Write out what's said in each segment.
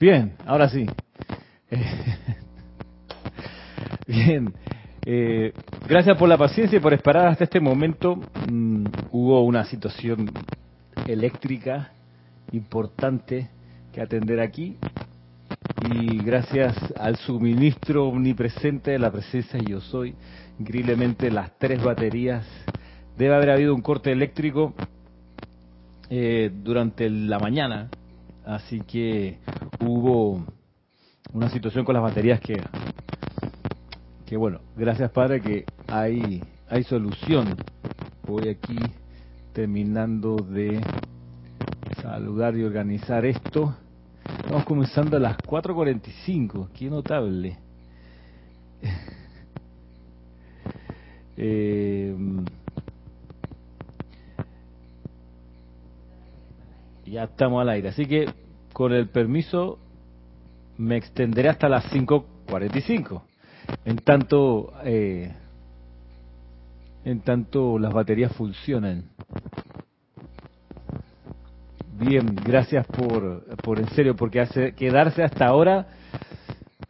Bien, ahora sí. Bien. Eh, gracias por la paciencia y por esperar hasta este momento. Mm, hubo una situación eléctrica importante que atender aquí y gracias al suministro omnipresente de la presencia yo soy, increíblemente las tres baterías, debe haber habido un corte eléctrico eh, durante la mañana, así que hubo una situación con las baterías que, que bueno, gracias Padre que hay, hay solución. Voy aquí terminando de saludar y organizar esto. Estamos comenzando a las 4.45, qué notable. Eh, ya estamos al aire, así que con el permiso me extenderé hasta las 5.45. En tanto, eh, en tanto las baterías funcionan. Bien, gracias por, por en serio, porque hace quedarse hasta ahora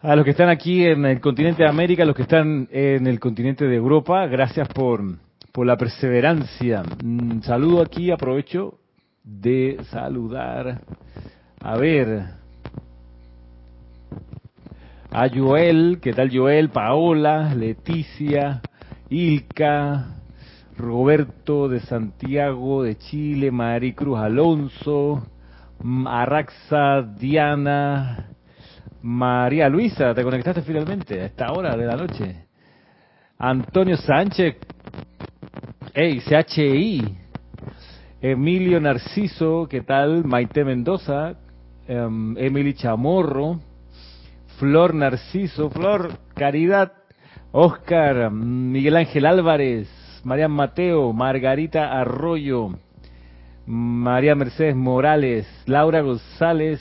a los que están aquí en el continente de América, a los que están en el continente de Europa, gracias por, por la perseverancia. Un saludo aquí, aprovecho de saludar. A ver, a Joel, ¿qué tal Joel? Paola, Leticia, Ilka, Roberto de Santiago de Chile, Maricruz Alonso, Arraxa, Diana, María Luisa, te conectaste finalmente a esta hora de la noche. Antonio Sánchez, hey, CHI, Emilio Narciso, ¿qué tal? Maite Mendoza, um, Emily Chamorro, Flor Narciso, Flor Caridad, Oscar, Miguel Ángel Álvarez, María Mateo, Margarita Arroyo, María Mercedes Morales, Laura González,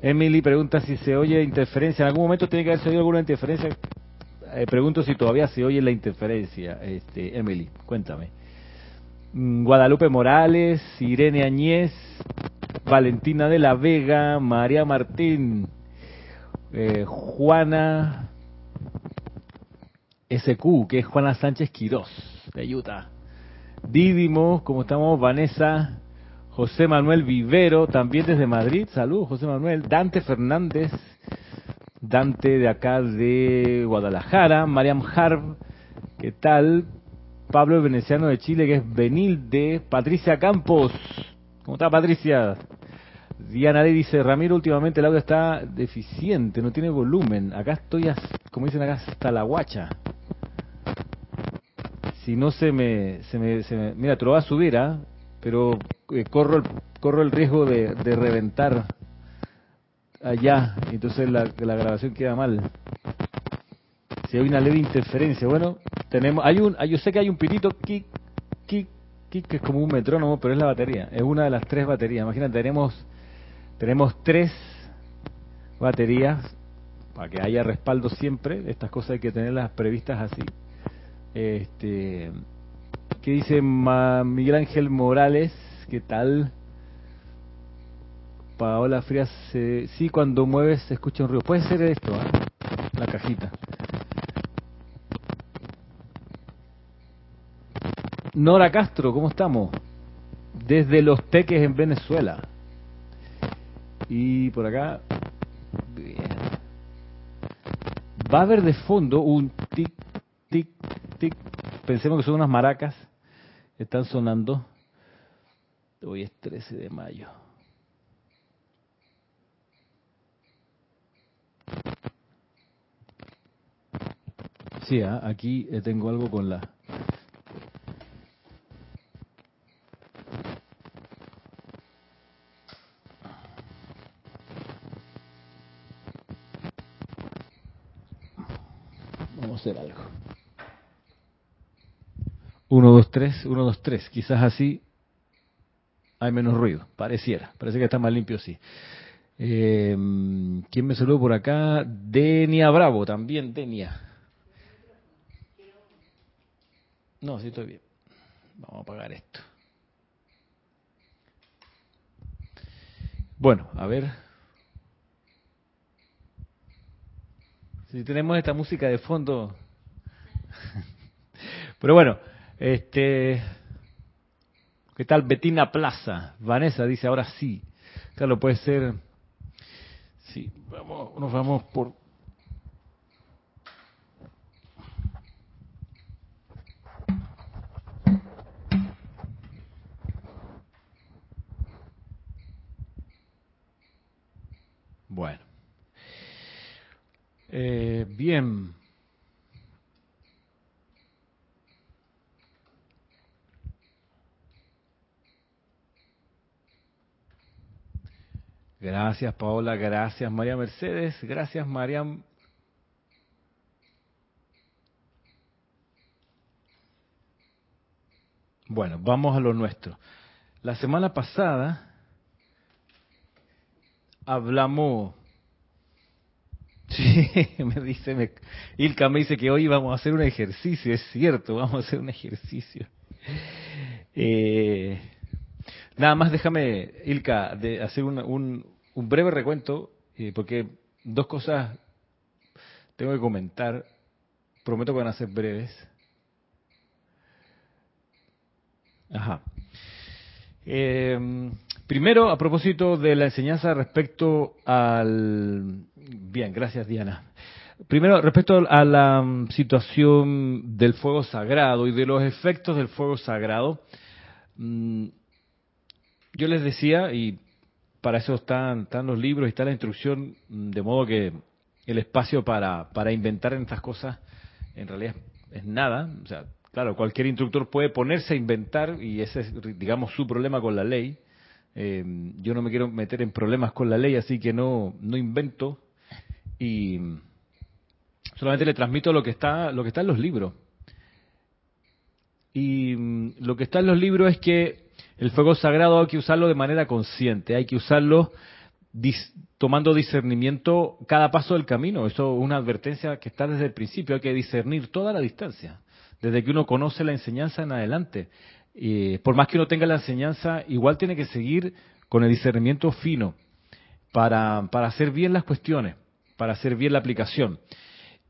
Emily pregunta si se oye interferencia. En algún momento tiene que haberse oído alguna interferencia. Eh, pregunto si todavía se oye la interferencia. Este, Emily, cuéntame. Mm, Guadalupe Morales, Irene Añez, Valentina de la Vega, María Martín, eh, Juana SQ, que es Juana Sánchez Quirós, de Utah. Dídimo, ¿cómo estamos? Vanessa, José Manuel Vivero, también desde Madrid. Saludos, José Manuel. Dante Fernández, Dante de acá de Guadalajara. Mariam Harb, ¿qué tal? Pablo Veneciano de Chile, que es Benilde. Patricia Campos, ¿cómo está Patricia? Diana D dice, Ramiro, últimamente el audio está deficiente, no tiene volumen. Acá estoy, como dicen acá, hasta la guacha. Si no se me, se me, se me mira, te lo va a subir, ¿ah? Pero eh, corro, el, corro el riesgo de, reventar allá, entonces la, la grabación queda mal. Si hay una leve interferencia, bueno, tenemos, hay un, yo sé que hay un pitito, kick, es como un metrónomo, pero es la batería, es una de las tres baterías. Imagínate, tenemos tenemos tres baterías para que haya respaldo siempre. Estas cosas hay que tenerlas previstas así. Este, ¿Qué dice Miguel Ángel Morales? ¿Qué tal? Paola Frías, sí, cuando mueves se escucha un ruido. Puede ser esto, ¿eh? la cajita. Nora Castro, ¿cómo estamos? Desde Los Teques en Venezuela. Y por acá, bien. Va a haber de fondo un tic, tic, tic. Pensemos que son unas maracas. Están sonando. Hoy es 13 de mayo. Sí, ¿eh? aquí tengo algo con la hacer algo. 1, 2, 3, 1, 2, 3. Quizás así hay menos ruido, pareciera. Parece que está más limpio así. Eh, ¿Quién me saludó por acá? Denia Bravo, también Denia. No, sí estoy bien. Vamos a apagar esto. Bueno, a ver. Si tenemos esta música de fondo. Pero bueno, este. ¿Qué tal Betina Plaza? Vanessa dice ahora sí. Claro, puede ser. Sí, vamos, nos vamos por. Bueno. Eh, bien. Gracias, Paola. Gracias, María Mercedes. Gracias, María. Bueno, vamos a lo nuestro. La semana pasada hablamos. Sí, me dice, Ilka me dice que hoy vamos a hacer un ejercicio, es cierto, vamos a hacer un ejercicio. Eh, Nada más déjame, Ilka, de hacer un, un, breve recuento, eh, porque dos cosas tengo que comentar. Prometo que van a ser breves. Ajá. Eh, primero, a propósito de la enseñanza respecto al... Bien, gracias Diana. Primero, respecto a la mm, situación del fuego sagrado y de los efectos del fuego sagrado, mm, yo les decía, y para eso están, están los libros y está la instrucción, mm, de modo que el espacio para, para inventar en estas cosas en realidad es, nada. O sea, claro, cualquier instructor puede ponerse a inventar y ese es, digamos, su problema con la ley. Eh, yo no me quiero meter en problemas con la ley, así que no, no invento y solamente le transmito lo que está, lo que está en los libros. Y mm, lo que está en los libros es que el fuego sagrado hay que usarlo de manera consciente, hay que usarlo tomando discernimiento cada paso del camino. Eso es una advertencia que está desde el principio, hay que discernir toda la distancia, desde que uno conoce la enseñanza en adelante. por más que uno tenga la enseñanza, igual tiene que seguir con el discernimiento fino para, para hacer bien las cuestiones, para hacer bien la aplicación.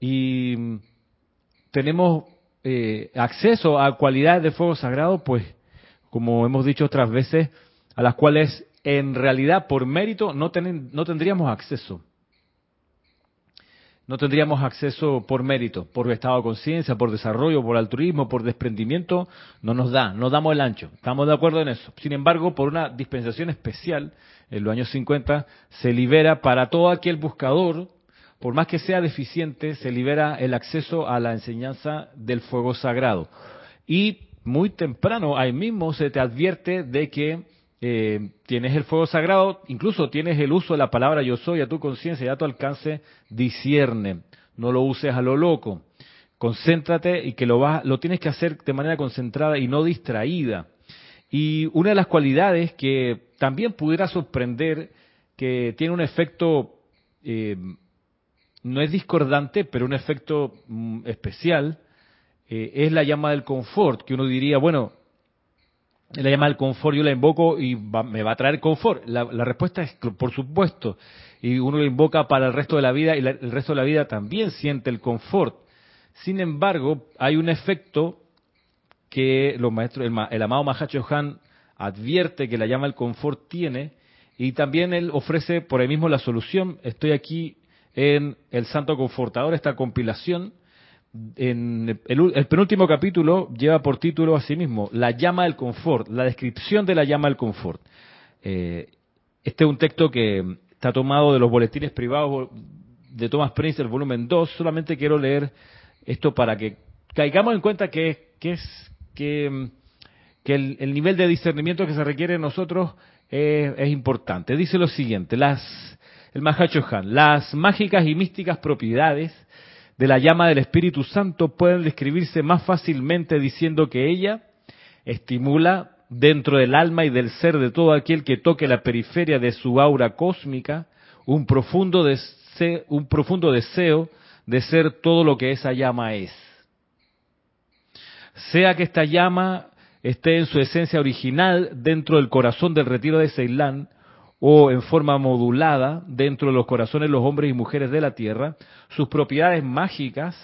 Y mm, tenemos eh, acceso a cualidades de fuego sagrado, pues como hemos dicho otras veces, a las cuales en realidad por mérito no, no tendríamos acceso. No tendríamos acceso por mérito, por estado de conciencia, por desarrollo, por altruismo, por desprendimiento, no nos da, no damos el ancho. Estamos de acuerdo en eso. Sin embargo, por una dispensación especial, en los años 50, se libera para todo aquel buscador, por más que sea deficiente, se libera el acceso a la enseñanza del fuego sagrado. Y muy temprano, ahí mismo se te advierte de que eh, tienes el fuego sagrado, incluso tienes el uso de la palabra yo soy a tu conciencia y a tu alcance, discierne, no lo uses a lo loco, concéntrate y que lo, vas, lo tienes que hacer de manera concentrada y no distraída. Y una de las cualidades que también pudiera sorprender, que tiene un efecto, eh, no es discordante, pero un efecto mm, especial, eh, es la llama del confort, que uno diría, bueno, la llama del confort yo la invoco y me va a traer confort. La, respuesta es, por supuesto, y uno la invoca para el resto de la vida y el resto de la vida también siente el confort. Sin embargo, hay un efecto que los maestros, el, el amado Mahacho Han advierte que la llama del confort tiene y también él ofrece por ahí mismo la solución. Estoy aquí en el Santo Confortador, esta compilación el, penúltimo capítulo lleva por título a sí mismo La llama del confort, la descripción de la llama del confort. Eh, este es un texto que está tomado de los boletines privados de Thomas Prince, el volumen 2. Solamente quiero leer esto para que caigamos en cuenta que, es que, el, nivel de discernimiento que se requiere en nosotros es, importante. Dice lo siguiente, las, el Mahacho Han, las mágicas y místicas propiedades de la llama del Espíritu Santo pueden describirse más fácilmente diciendo que ella estimula dentro del alma y del ser de todo aquel que toque la periferia de su aura cósmica un profundo, deseo, un profundo deseo de ser todo lo que esa llama es. Sea que esta llama esté en su esencia original dentro del corazón del retiro de Ceilán, o en forma modulada dentro de los corazones de los hombres y mujeres de la tierra, sus propiedades mágicas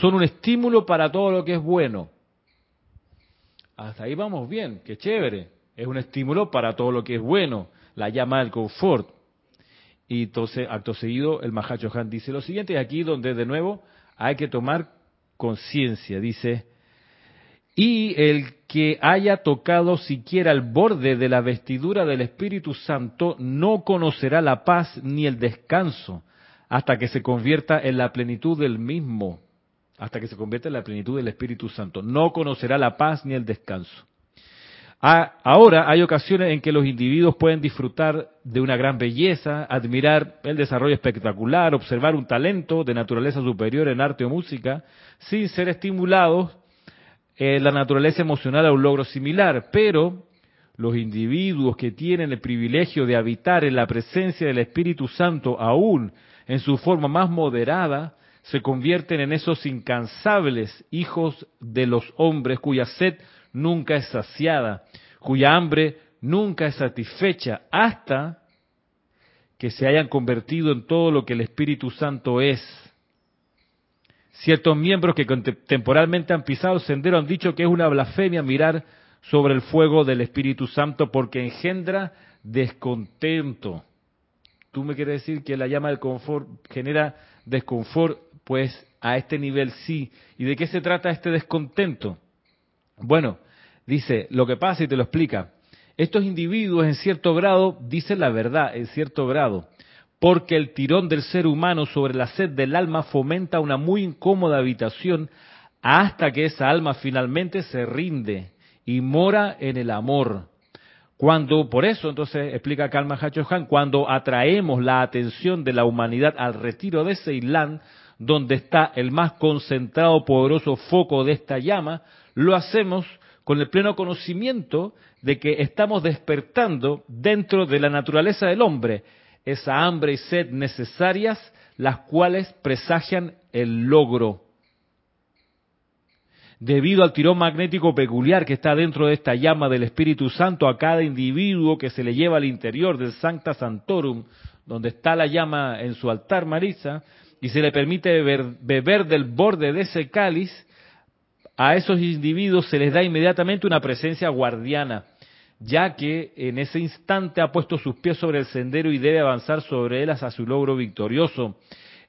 son un estímulo para todo lo que es bueno. Hasta ahí vamos bien, qué chévere. Es un estímulo para todo lo que es bueno, la llama del confort. Y entonces, acto seguido, el Mahacho Han dice lo siguiente, y aquí donde de nuevo hay que tomar conciencia. Dice, y el que haya tocado siquiera el borde de la vestidura del Espíritu Santo no conocerá la paz ni el descanso hasta que se convierta en la plenitud del mismo, hasta que se convierta en la plenitud del Espíritu Santo. No conocerá la paz ni el descanso. Ahora hay ocasiones en que los individuos pueden disfrutar de una gran belleza, admirar el desarrollo espectacular, observar un talento de naturaleza superior en arte o música, sin ser estimulados eh, la naturaleza emocional a un logro similar, pero los individuos que tienen el privilegio de habitar en la presencia del Espíritu Santo aún en su forma más moderada, se convierten en esos incansables hijos de los hombres cuya sed nunca es saciada, cuya hambre nunca es satisfecha, hasta que se hayan convertido en todo lo que el Espíritu Santo es. Ciertos miembros que temporalmente han pisado el sendero han dicho que es una blasfemia mirar sobre el fuego del Espíritu Santo porque engendra descontento. ¿Tú me quieres decir que la llama del confort genera desconfort? Pues a este nivel sí. ¿Y de qué se trata este descontento? Bueno, dice, lo que pasa y te lo explica. Estos individuos en cierto grado dicen la verdad, en cierto grado porque el tirón del ser humano sobre la sed del alma fomenta una muy incómoda habitación hasta que esa alma finalmente se rinde y mora en el amor. Cuando, por eso, entonces explica Kalma Han, cuando atraemos la atención de la humanidad al retiro de Ceilán, donde está el más concentrado, poderoso foco de esta llama, lo hacemos con el pleno conocimiento de que estamos despertando dentro de la naturaleza del hombre esa hambre y sed necesarias, las cuales presagian el logro. Debido al tirón magnético peculiar que está dentro de esta llama del Espíritu Santo a cada individuo que se le lleva al interior del Sancta Santorum, donde está la llama en su altar Marisa, y se le permite beber, beber del borde de ese cáliz, a esos individuos se les da inmediatamente una presencia guardiana ya que en ese instante ha puesto sus pies sobre el sendero y debe avanzar sobre él hasta su logro victorioso.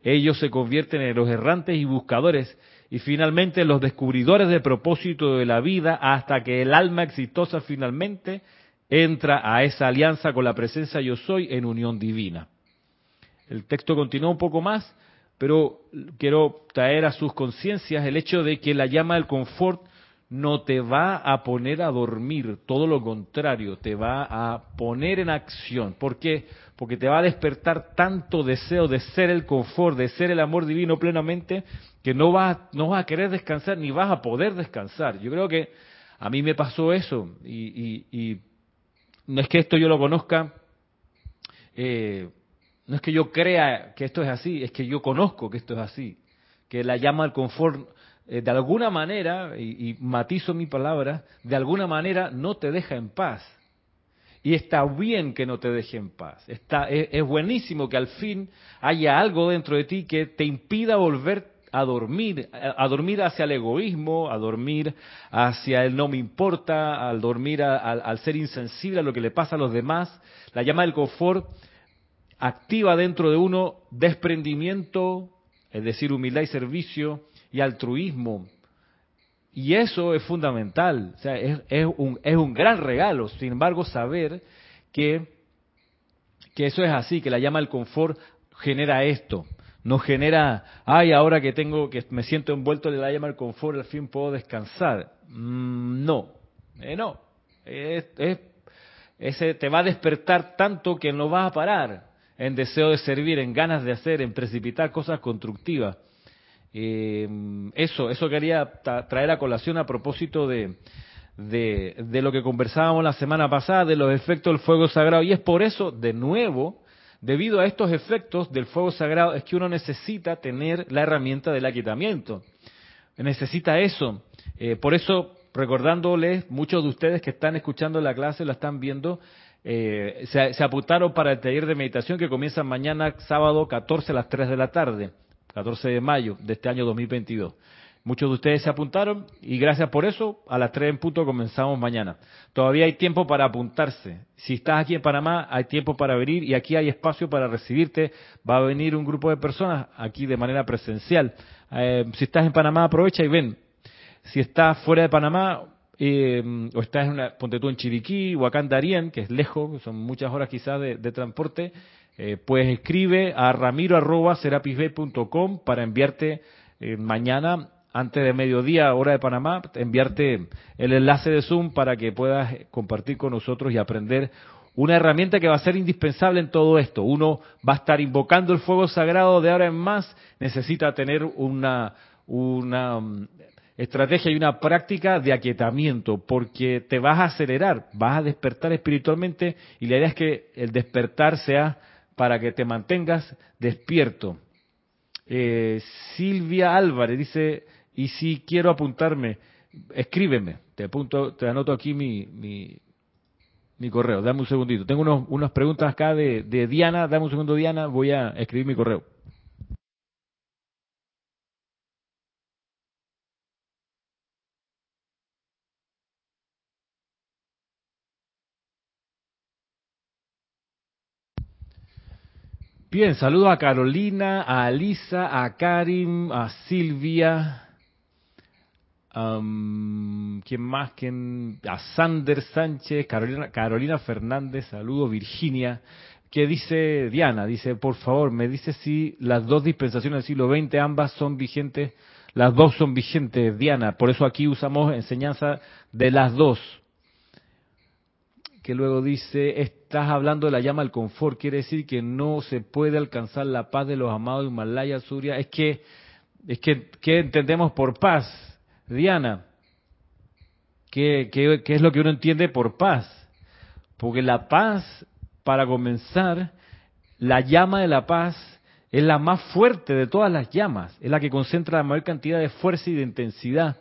Ellos se convierten en los errantes y buscadores y finalmente los descubridores del propósito de la vida hasta que el alma exitosa finalmente entra a esa alianza con la presencia yo soy en unión divina. El texto continúa un poco más, pero quiero traer a sus conciencias el hecho de que la llama del confort no te va a poner a dormir, todo lo contrario, te va a poner en acción. ¿Por qué? Porque te va a despertar tanto deseo de ser el confort, de ser el amor divino plenamente, que no vas, no vas a querer descansar ni vas a poder descansar. Yo creo que a mí me pasó eso y, no es que esto yo lo conozca, eh, no es que yo crea que esto es así, es que yo conozco que esto es así, que la llama al confort eh, de alguna manera, y, matizo mi palabra, de alguna manera no te deja en paz. Y está bien que no te deje en paz. Está, es, buenísimo que al fin haya algo dentro de ti que te impida volver a dormir, a, dormir hacia el egoísmo, a dormir hacia el no me importa, al dormir al ser insensible a lo que le pasa a los demás. La llama del confort activa dentro de uno desprendimiento, es decir, humildad y servicio, y altruismo. Y eso es fundamental, o sea, es, es, un, es un gran regalo. Sin embargo, saber que, que eso es así, que la llama del confort genera esto. No genera, ay, ahora que tengo, que me siento envuelto en la llama del confort, al fin puedo descansar. Mm, no, eh, no. Es, es, ese te va a despertar tanto que no vas a parar en deseo de servir, en ganas de hacer, en precipitar cosas constructivas. Eh, eso, eso quería traer a colación a propósito de, de, lo que conversábamos la semana pasada, de los efectos del fuego sagrado. Y es por eso, de nuevo, debido a estos efectos del fuego sagrado, es que uno necesita tener la herramienta del aquietamiento. Necesita eso. Eh, por eso, recordándoles, muchos de ustedes que están escuchando la clase, la están viendo, eh, se, se, apuntaron para el taller de meditación que comienza mañana, sábado 14 a las 3 de la tarde, 14 de mayo de este año 2022. Muchos de ustedes se apuntaron y gracias por eso, a las 3 en punto comenzamos mañana. Todavía hay tiempo para apuntarse. Si estás aquí en Panamá, hay tiempo para venir y aquí hay espacio para recibirte. Va a venir un grupo de personas aquí de manera presencial. Eh, si estás en Panamá, aprovecha y ven. Si estás fuera de Panamá, eh, o estás en una, ponte tú en Chiriquí o acá en Darien, que es lejos, son muchas horas quizás de, transporte, eh, pues escribe a ramiro.serapisbay.com para enviarte eh, mañana antes de mediodía, hora de Panamá, enviarte el enlace de Zoom para que puedas compartir con nosotros y aprender una herramienta que va a ser indispensable en todo esto. Uno va a estar invocando el fuego sagrado de ahora en más, necesita tener una, una um, estrategia y una práctica de aquietamiento, porque te vas a acelerar, vas a despertar espiritualmente y la idea es que el despertar sea para que te mantengas despierto. Eh, Silvia Álvarez dice, y si quiero apuntarme, escríbeme. Te apunto, te anoto aquí mi, mi, correo. Dame un segundito. Tengo unos, unas preguntas acá de, de Diana. Dame un segundo, Diana. Voy a escribir mi correo. Bien, saludo a Carolina, a Alisa, a Karim, a Silvia, ¿Quién más? ¿Quién? A Sander Sánchez, Carolina, Carolina Fernández, saludo, Virginia. ¿Qué dice Diana? Dice, por favor, me dice si las dos dispensaciones del siglo XX, ambas son vigentes. Las dos son vigentes, Diana. Por eso aquí usamos enseñanza de las dos. Que luego dice, estás hablando de la llama del confort. Quiere decir que no se puede alcanzar la paz de los amados de Himalaya, Surya. Es que, es que, ¿qué entendemos por paz? Diana, ¿qué, es lo que uno entiende por paz? Porque la paz, para comenzar, la llama de la paz es la más fuerte de todas las llamas, es la que concentra la mayor cantidad de fuerza y de intensidad,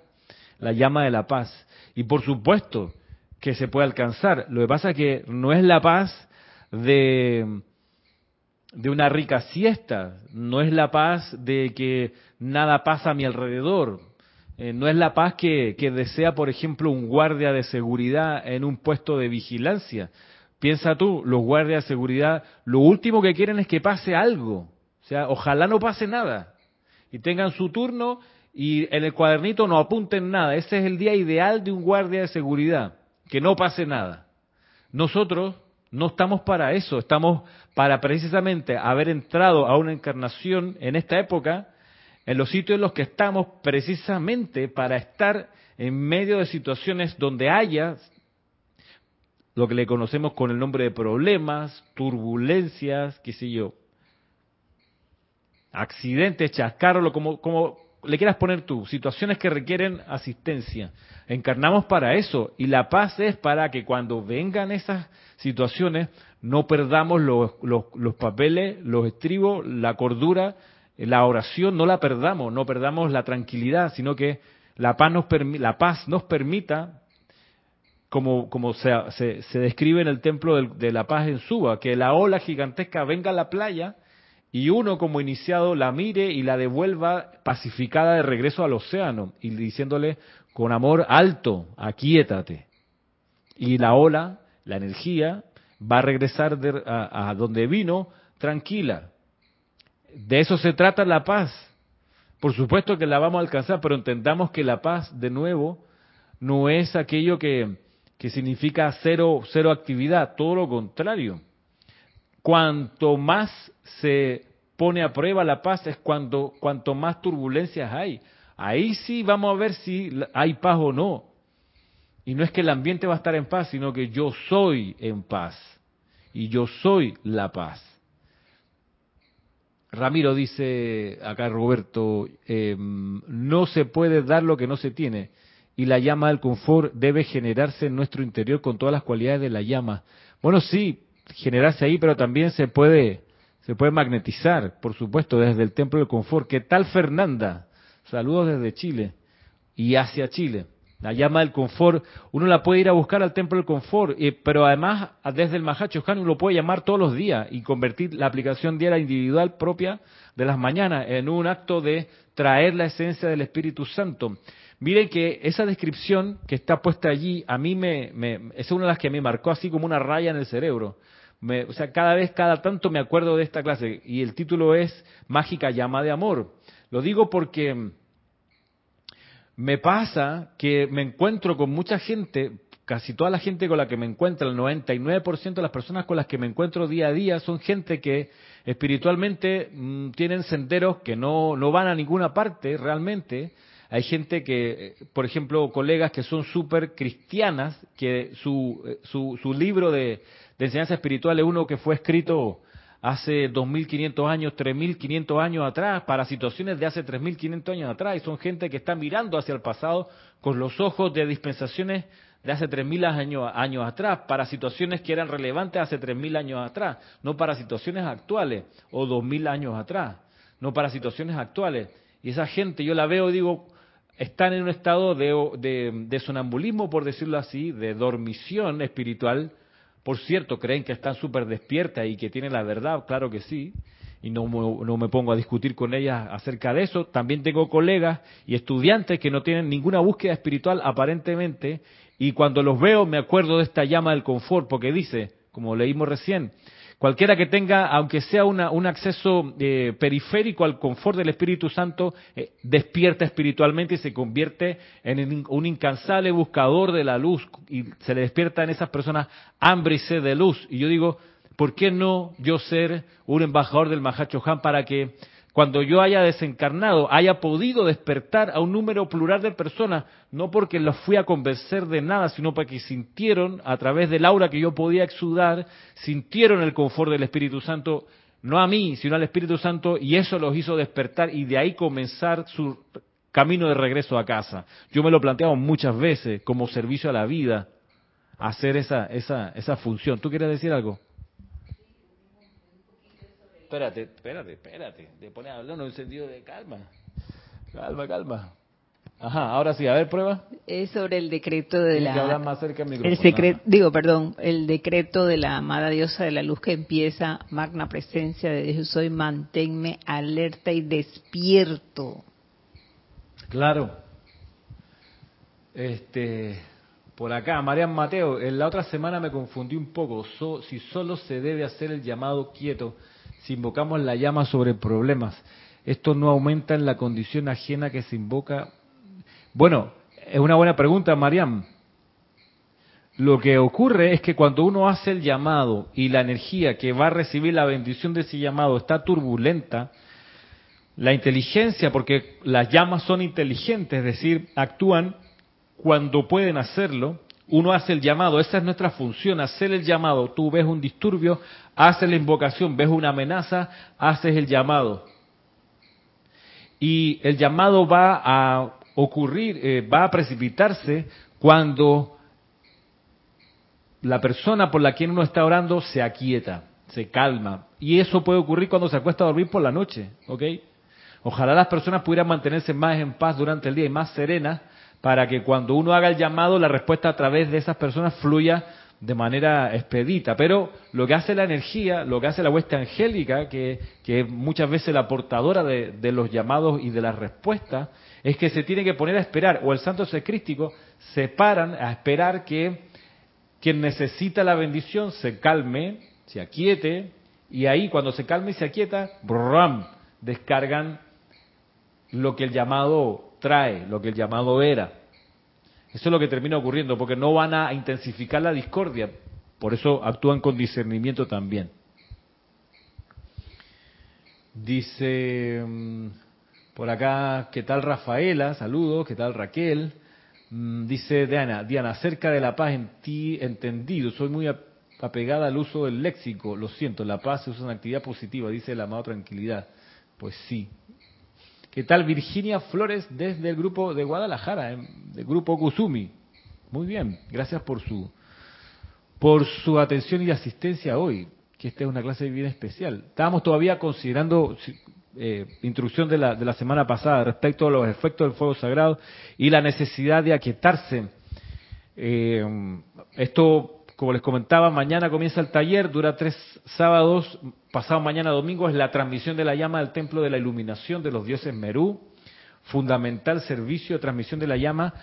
la llama de la paz. Y por supuesto que se puede alcanzar. Lo que pasa es que no es la paz de, de una rica siesta, no es la paz de que nada pasa a mi alrededor, eh, no es la paz que, desea, por ejemplo, un guardia de seguridad en un puesto de vigilancia. Piensa tú, los guardias de seguridad, lo último que quieren es que pase algo. O sea, ojalá no pase nada. Y tengan su turno y en el cuadernito no apunten nada. Ese es el día ideal de un guardia de seguridad, que no pase nada. Nosotros no estamos para eso, estamos para precisamente haber entrado a una encarnación en esta época en los sitios en los que estamos precisamente para estar en medio de situaciones donde haya lo que le conocemos con el nombre de problemas, turbulencias, qué sé yo, accidentes, chascarros, como, como le quieras poner tú, situaciones que requieren asistencia. Encarnamos para eso y la paz es para que cuando vengan esas situaciones no perdamos los, los, los papeles, los estribos, la cordura la oración no la perdamos, no perdamos la tranquilidad, sino que la paz nos, la paz nos permita, como, como se, se, describe en el templo de, la paz en Suba, que la ola gigantesca venga a la playa y uno como iniciado la mire y la devuelva pacificada de regreso al océano y diciéndole con amor alto, aquíétate. Y la ola, la energía, va a regresar a donde vino tranquila, de eso se trata la paz. Por supuesto que la vamos a alcanzar, pero entendamos que la paz, de nuevo, no es aquello que, que significa cero, cero actividad, todo lo contrario. Cuanto más se pone a prueba la paz es cuando, cuanto más turbulencias hay. Ahí sí vamos a ver si hay paz o no. Y no es que el ambiente va a estar en paz, sino que yo soy en paz. Y yo soy la paz. Ramiro dice acá Roberto, em, no se puede dar lo que no se tiene y la llama del confort debe generarse en nuestro interior con todas las cualidades de la llama. Bueno, sí, generarse ahí, pero también se puede se puede magnetizar, por supuesto, desde el templo del confort. ¿Qué tal Fernanda? Saludos desde Chile y hacia Chile. La llama del confort, uno la puede ir a buscar al templo del confort, pero además desde el Mahacho uno lo puede llamar todos los días y convertir la aplicación diaria individual propia de las mañanas en un acto de traer la esencia del Espíritu Santo. Miren que esa descripción que está puesta allí, a mí me, es una de las que me marcó así como una raya en el cerebro. O sea, cada vez, cada tanto me acuerdo de esta clase y el título es Mágica llama de amor. Lo digo porque me pasa que me encuentro con mucha gente, casi toda la gente con la que me encuentro, el 99% de las personas con las que me encuentro día a día son gente que espiritualmente mm, tienen senderos que no, no van a ninguna parte realmente. Hay gente que, por ejemplo, colegas que son súper cristianas, que su, eh, su, su libro de, de enseñanza espiritual es uno que fue escrito hace 2.500 años, 3.500 años atrás, para situaciones de hace 3.500 años atrás, y son gente que está mirando hacia el pasado con los ojos de dispensaciones de hace 3.000 años, años atrás, para situaciones que eran relevantes hace 3.000 años atrás, no para situaciones actuales o 2.000 años atrás, no para situaciones actuales. Y esa gente, yo la veo digo, están en un estado de, de, de sonambulismo, por decirlo así, de dormición espiritual, por cierto, creen que están súper despiertas y que tienen la verdad, claro que sí, y no, no, me pongo a discutir con ellas acerca de eso. También tengo colegas y estudiantes que no tienen ninguna búsqueda espiritual aparentemente, y cuando los veo me acuerdo de esta llama del confort, porque dice, como leímos recién, Cualquiera que tenga, aunque sea un acceso eh, periférico al confort del Espíritu Santo, eh, despierta espiritualmente y se convierte en un incansable buscador de la luz y se le despierta en esas personas hambre y sed de luz. Y yo digo, ¿por qué no yo ser un embajador del Mahacho Han para que cuando yo haya desencarnado, haya podido despertar a un número plural de personas, no porque los fui a convencer de nada, sino porque sintieron, a través del aura que yo podía exudar, sintieron el confort del Espíritu Santo, no a mí, sino al Espíritu Santo, y eso los hizo despertar y de ahí comenzar su camino de regreso a casa. Yo me lo planteaba muchas veces como servicio a la vida, hacer esa, esa, esa función. ¿Tú quieres decir algo? Espérate, espérate, espérate. De poner a en un sentido de calma. Calma, calma. Ajá, ahora sí, a ver, prueba. Es sobre el decreto de la. Que hablar más cerca del el secreto, digo, perdón, el decreto de la amada diosa de la luz que empieza, magna presencia de Dios soy, manténme alerta y despierto. Claro. Este, por acá, Marian Mateo, en la otra semana me confundí un poco. si solo se debe hacer el llamado quieto si invocamos la llama sobre problemas, esto no aumenta en la condición ajena que se invoca. Bueno, es una buena pregunta, Mariam. Lo que ocurre es que cuando uno hace el llamado y la energía que va a recibir la bendición de ese llamado está turbulenta, la inteligencia, porque las llamas son inteligentes, es decir, actúan cuando pueden hacerlo, uno hace el llamado, esa es nuestra función, hacer el llamado. Tú ves un disturbio, haces la invocación, ves una amenaza, haces el llamado. Y el llamado va a ocurrir, eh, va a precipitarse cuando la persona por la que uno está orando se aquieta, se calma. Y eso puede ocurrir cuando se acuesta a dormir por la noche, ¿ok? Ojalá las personas pudieran mantenerse más en paz durante el día y más serenas para que cuando uno haga el llamado, la respuesta a través de esas personas fluya de manera expedita. Pero lo que hace la energía, lo que hace la hueste angélica, que, que es muchas veces la portadora de, los llamados y de las respuestas, es que se tiene que poner a esperar, o el santo secrístico se paran a esperar que quien necesita la bendición se calme, se aquiete, y ahí cuando se calme y se aquieta, ¡bram! descargan lo que el llamado trae, lo que el llamado era. Eso es lo que termina ocurriendo, porque no van a intensificar la discordia, por eso actúan con discernimiento también. Dice mm, por acá, ¿qué tal Rafaela? Saludos, ¿qué tal Raquel? Mm, dice Diana, Diana, acerca de la paz en ti entendido, soy muy apegada al uso del léxico, lo siento, la paz es una actividad positiva, dice la amado tranquilidad. Pues sí, ¿Qué tal Virginia Flores desde el grupo de Guadalajara, em, del grupo Guzumi? Muy bien, gracias por su por su atención y asistencia hoy, que esta es una clase bien especial. Estábamos todavía considerando eh, instrucción de la, de la semana pasada respecto a los efectos del fuego sagrado y la necesidad de aquietarse. Eh, esto, como les comentaba, mañana comienza el taller, dura tres sábados, pasado mañana domingo es la transmisión de la llama del templo de la iluminación de los dioses Merú, fundamental servicio de transmisión de la llama.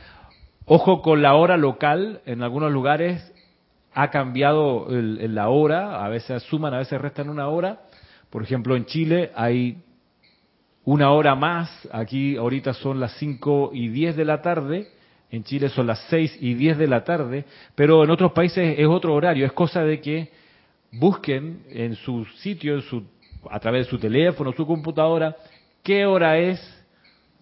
Ojo con la hora local, en algunos lugares ha cambiado el, la hora, a veces suman, a veces restan una hora. Por ejemplo, en Chile hay una hora más, aquí ahorita son las 5 y 10 de la tarde, en Chile son las 6 y 10 de la tarde, pero en otros países es otro horario, es cosa de que busquen en su sitio, en su, a través de su teléfono, su computadora, qué hora es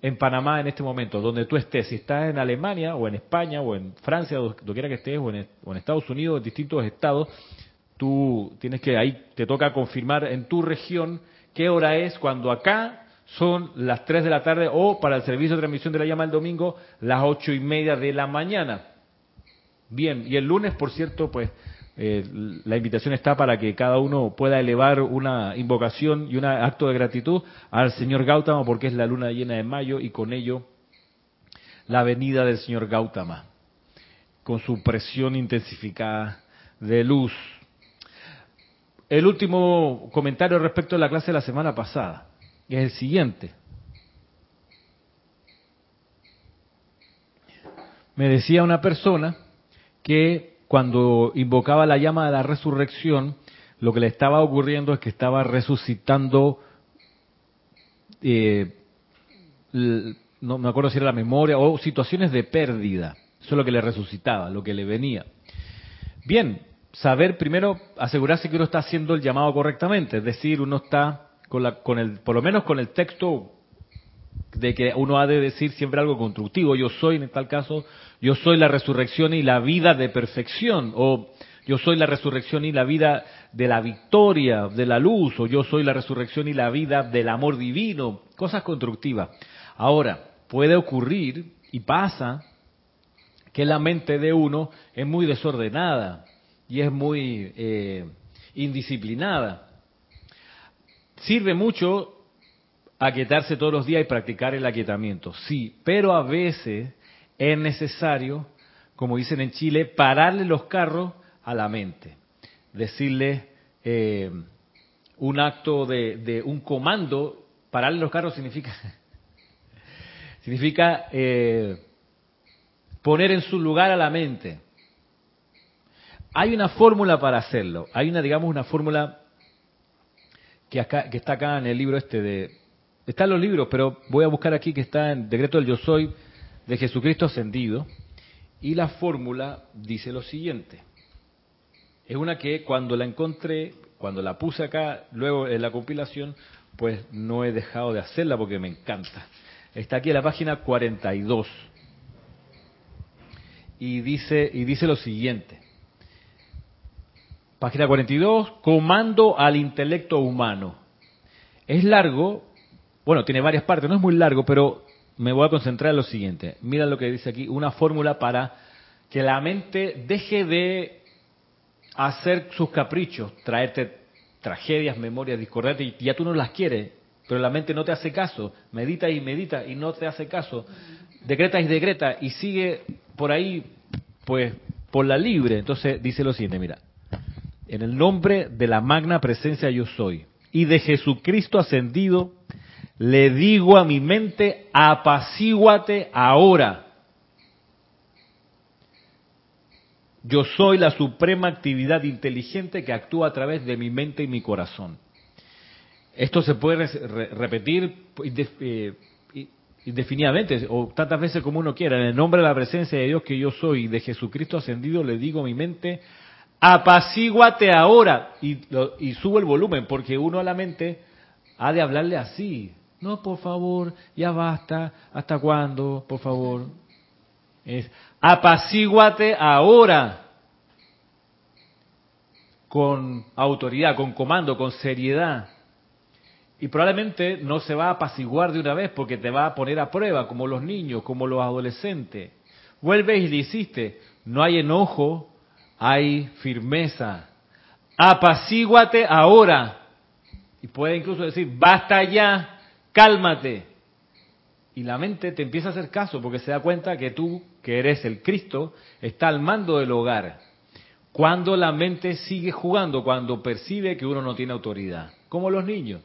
en Panamá en este momento, donde tú estés, si estás en Alemania o en España o en Francia, donde quiera que estés, o en, o en Estados Unidos, en distintos estados, tú tienes que, ahí te toca confirmar en tu región qué hora es cuando acá son las 3 de la tarde o para el servicio de transmisión de la llama el domingo las ocho y media de la mañana. Bien, y el lunes, por cierto, pues eh, la invitación está para que cada uno pueda elevar una invocación y un acto de gratitud al señor Gautama porque es la luna llena de mayo y con ello la venida del señor Gautama con su presión intensificada de luz. El último comentario respecto a la clase de la semana pasada es el siguiente. Me decía una persona que cuando invocaba la llama de la resurrección, lo que le estaba ocurriendo es que estaba resucitando, eh, no me acuerdo si era la memoria, o situaciones de pérdida. Eso es lo que le resucitaba, lo que le venía. Bien, saber primero, asegurarse que uno está haciendo el llamado correctamente, es decir, uno está con, la, con el, por lo menos con el texto de que uno ha de decir siempre algo constructivo. Yo soy, en tal caso, yo soy la resurrección y la vida de perfección, o yo soy la resurrección y la vida de la victoria, de la luz, o yo soy la resurrección y la vida del amor divino, cosas constructivas. Ahora, puede ocurrir, y pasa, que la mente de uno es muy desordenada y es muy eh, indisciplinada. Sirve mucho aquietarse todos los días y practicar el aquietamiento, sí, pero a veces es necesario, como dicen en Chile, pararle los carros a la mente, decirle eh, un acto de, un comando, pararle los carros significa significa eh, poner en su lugar a la mente. Hay una fórmula para hacerlo, hay una, digamos, una fórmula que, acá, que está acá en el libro este de... Están los libros, pero voy a buscar aquí que está en Decreto del Yo Soy de Jesucristo Ascendido. Y la fórmula dice lo siguiente. Es una que cuando la encontré, cuando la puse acá, luego en la compilación, pues no he dejado de hacerla porque me encanta. Está aquí en la página 42. Y dice, y dice lo siguiente. Página 42, comando al intelecto humano. Es largo, bueno, tiene varias partes, no es muy largo, pero me voy a concentrar en lo siguiente. Mira lo que dice aquí, una fórmula para que la mente deje de hacer sus caprichos, traerte tragedias, memorias discordantes, y ya tú no las quieres, pero la mente no te hace caso, medita y medita y no te hace caso, decreta y decreta y sigue por ahí, pues, por la libre. Entonces dice lo siguiente, mira, en el nombre de la magna presencia yo soy y de Jesucristo ascendido, le digo a mi mente, apacíguate ahora. Yo soy la suprema actividad inteligente que actúa a través de mi mente y mi corazón. Esto se puede repetir eh, indefinidamente o tantas veces como uno quiera. En el nombre de la presencia de Dios que yo soy y de Jesucristo ascendido, le digo a mi mente, apacíguate ahora. Y, y subo el volumen, porque uno a la mente ha de hablarle así. No, por favor, ya basta. ¿Hasta cuándo? Por favor. Es apacíguate ahora. Con autoridad, con comando, con seriedad. Y probablemente no se va a apaciguar de una vez porque te va a poner a prueba, como los niños, como los adolescentes. Vuelves y le hiciste. No hay enojo, hay firmeza. Apacíguate ahora. Y puede incluso decir, basta ya, cálmate. Y la mente te empieza a hacer caso porque se da cuenta que tú, que eres el Cristo, está al mando del hogar. Cuando la mente sigue jugando, cuando percibe que uno no tiene autoridad, como los niños,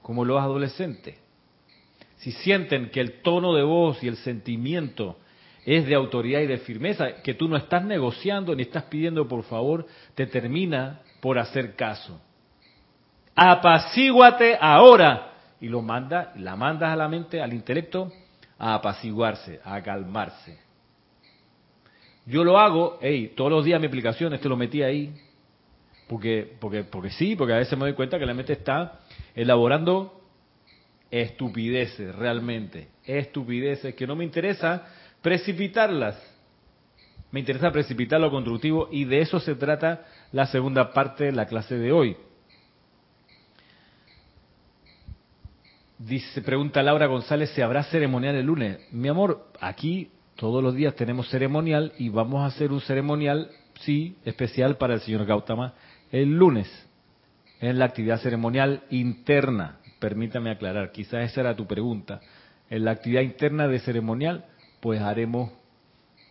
como los adolescentes. Si sienten que el tono de voz y el sentimiento es de autoridad y de firmeza, que tú no estás negociando ni estás pidiendo por favor, te termina por hacer caso. Apacíguate ahora. Y lo manda, la mandas a la mente, al intelecto, a apaciguarse, a calmarse. Yo lo hago, hey, todos los días mi aplicación, te lo metí ahí, porque, porque, porque sí, porque a veces me doy cuenta que la mente está elaborando estupideces, realmente, estupideces que no me interesa precipitarlas. Me interesa precipitar lo constructivo y de eso se trata la segunda parte de la clase de hoy. Dice, pregunta Laura González, ¿se habrá ceremonial el lunes? Mi amor, aquí todos los días tenemos ceremonial y vamos a hacer un ceremonial, sí, especial para el señor Gautama el lunes, en la actividad ceremonial interna. Permítame aclarar, quizás esa era tu pregunta. En la actividad interna de ceremonial pues haremos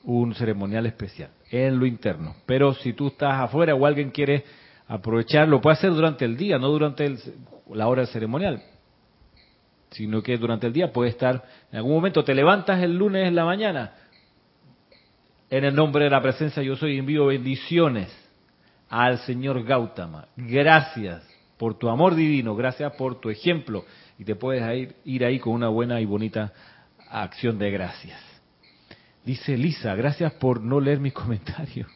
un ceremonial especial en lo interno. Pero si tú estás afuera o alguien quiere aprovechar, lo puede hacer durante el día, no durante la hora del ceremonial, sino que durante el día puede estar, en algún momento te levantas el lunes en la mañana, en el nombre de la presencia yo soy, envío bendiciones al Señor Gautama. Gracias por tu amor divino, gracias por tu ejemplo. Y te puedes ir ahí con una buena y bonita acción de gracias. Dice Lisa, gracias por no leer mis comentarios.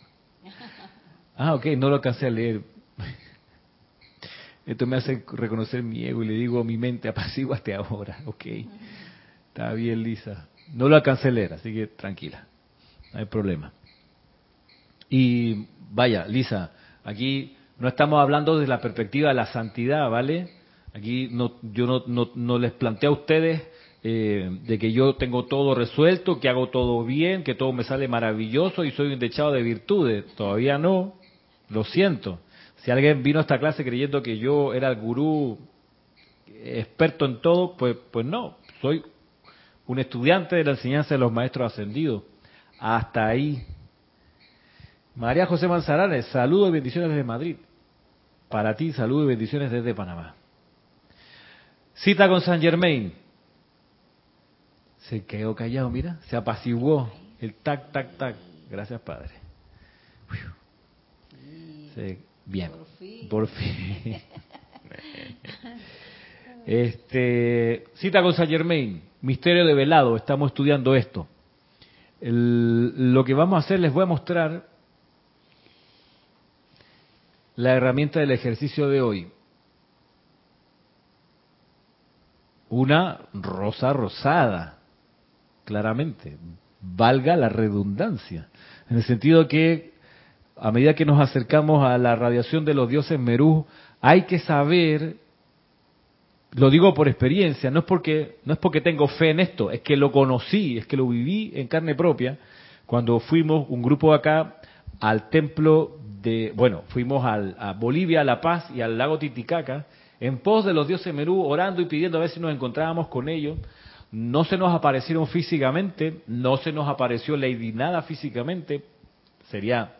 Ah, ok, no lo alcancé a leer. Esto me hace reconocer mi ego y le digo a mi mente, apaciguaste ahora. Ok, está bien, Lisa. No lo alcancé a leer, así que tranquila, no hay problema. Y vaya, Lisa, aquí no estamos hablando de la perspectiva de la santidad, ¿vale? Aquí no, yo no, no, no les planteo a ustedes eh, de que yo tengo todo resuelto, que hago todo bien, que todo me sale maravilloso y soy un dechado de virtudes. Todavía no, lo siento. Si alguien vino a esta clase creyendo que yo era el gurú experto en todo, pues, pues no, soy un estudiante de la enseñanza de los maestros ascendidos. Hasta ahí. María José Manzanares, saludos y bendiciones desde Madrid. Para ti, saludos y bendiciones desde Panamá. Cita con San Germain. Se quedó callado, mira, se apaciguó el tac, tac, tac. Gracias, Padre. bien, por fin. este, cita con Saint Germain, misterio de velado, estamos estudiando esto. lo que vamos a hacer, les voy a mostrar la herramienta del ejercicio de hoy. Una rosa rosada claramente, valga la redundancia, en el sentido que a medida que nos acercamos a la radiación de los dioses Merú, hay que saber, lo digo por experiencia, no es porque no es porque tengo fe en esto, es que lo conocí, es que lo viví en carne propia cuando fuimos un grupo acá al templo de, bueno, fuimos a Bolivia, a La Paz y al lago Titicaca en pos de los dioses Merú, orando y pidiendo a ver si nos encontrábamos con ellos no se nos aparecieron físicamente, no se nos apareció Lady Nada físicamente, sería,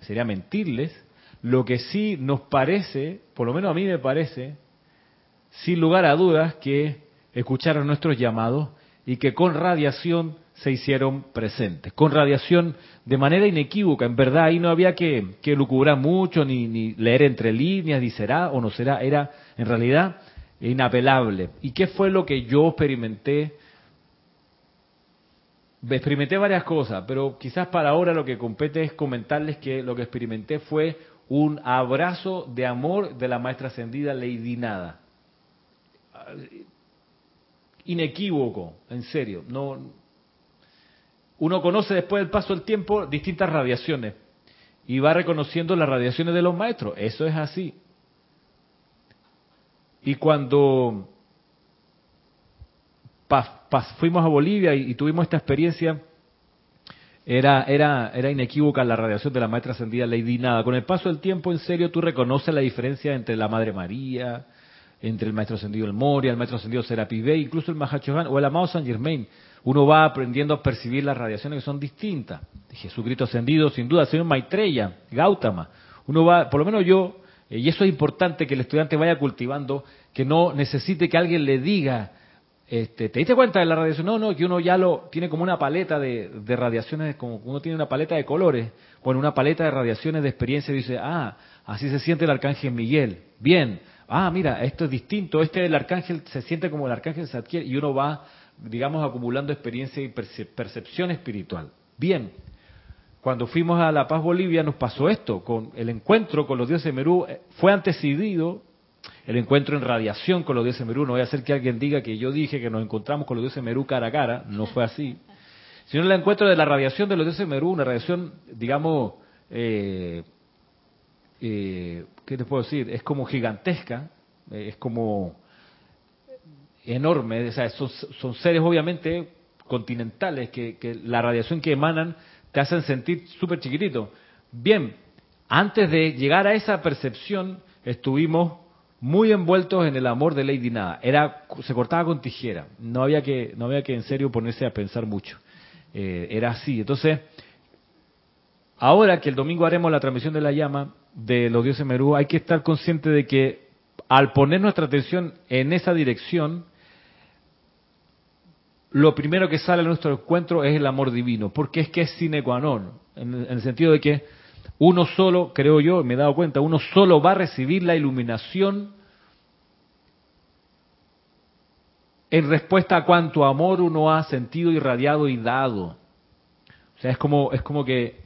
sería mentirles. Lo que sí nos parece, por lo menos a mí me parece, sin lugar a dudas, que escucharon nuestros llamados y que con radiación se hicieron presentes, con radiación de manera inequívoca. En verdad ahí no había que, que lucubrar mucho, ni, ni leer entre líneas, ni será o no será, era en realidad inapelable. ¿Y qué fue lo que yo experimenté? Experimenté varias cosas, pero quizás para ahora lo que compete es comentarles que lo que experimenté fue un abrazo de amor de la maestra ascendida Lady Nada. Inequívoco, en serio. No, uno conoce después del paso del tiempo distintas radiaciones y va reconociendo las radiaciones de los maestros. Eso es así. Y cuando fuimos a Bolivia y, tuvimos esta experiencia, era, era, era inequívoca la radiación de la maestra ascendida Lady Nada. Con el paso del tiempo, en serio, tú reconoces la diferencia entre la Madre María, entre el maestro ascendido El Moria, el maestro ascendido Serapi incluso el Mahachohan o el amado San Germain. Uno va aprendiendo a percibir las radiaciones que son distintas. Jesucristo ascendido, sin duda, señor Maitreya, Gautama. Uno va, por lo menos yo, y eso es importante que el estudiante vaya cultivando, que no necesite que alguien le diga, este, ¿te diste cuenta de la radiación? No, no, que uno ya lo tiene como una paleta de, radiaciones, como uno tiene una paleta de colores, bueno, una paleta de radiaciones de experiencia y dice, ah, así se siente el arcángel Miguel. Bien, ah, mira, esto es distinto, este del arcángel se siente como el arcángel se adquiere y uno va, digamos, acumulando experiencia y percepción espiritual. Bien, cuando fuimos a La Paz Bolivia nos pasó esto, con el encuentro con los dioses de Merú, eh, fue antecedido el encuentro en radiación con los dioses de Merú, no voy a hacer que alguien diga que yo dije que nos encontramos con los dioses de Merú cara a cara, no fue así, sino el encuentro de la radiación de los dioses de Merú, una radiación, digamos, eh, eh, ¿qué te puedo decir? Es como gigantesca, es como enorme, o sea, son, seres obviamente continentales que, que la radiación que emanan te hacen sentir súper chiquitito. Bien, antes de llegar a esa percepción, estuvimos muy envueltos en el amor de Lady Nada. Era, se cortaba con tijera. No había que, no había que en serio ponerse a pensar mucho. Eh, era así. Entonces, ahora que el domingo haremos la transmisión de la llama de los dioses Merú, hay que estar consciente de que al poner nuestra atención en esa dirección, lo primero que sale a nuestro encuentro es el amor divino, porque es que es sine qua non, en, el sentido de que uno solo, creo yo, me he dado cuenta, uno solo va a recibir la iluminación en respuesta a cuánto amor uno ha sentido, irradiado y dado. O sea, es como, es como que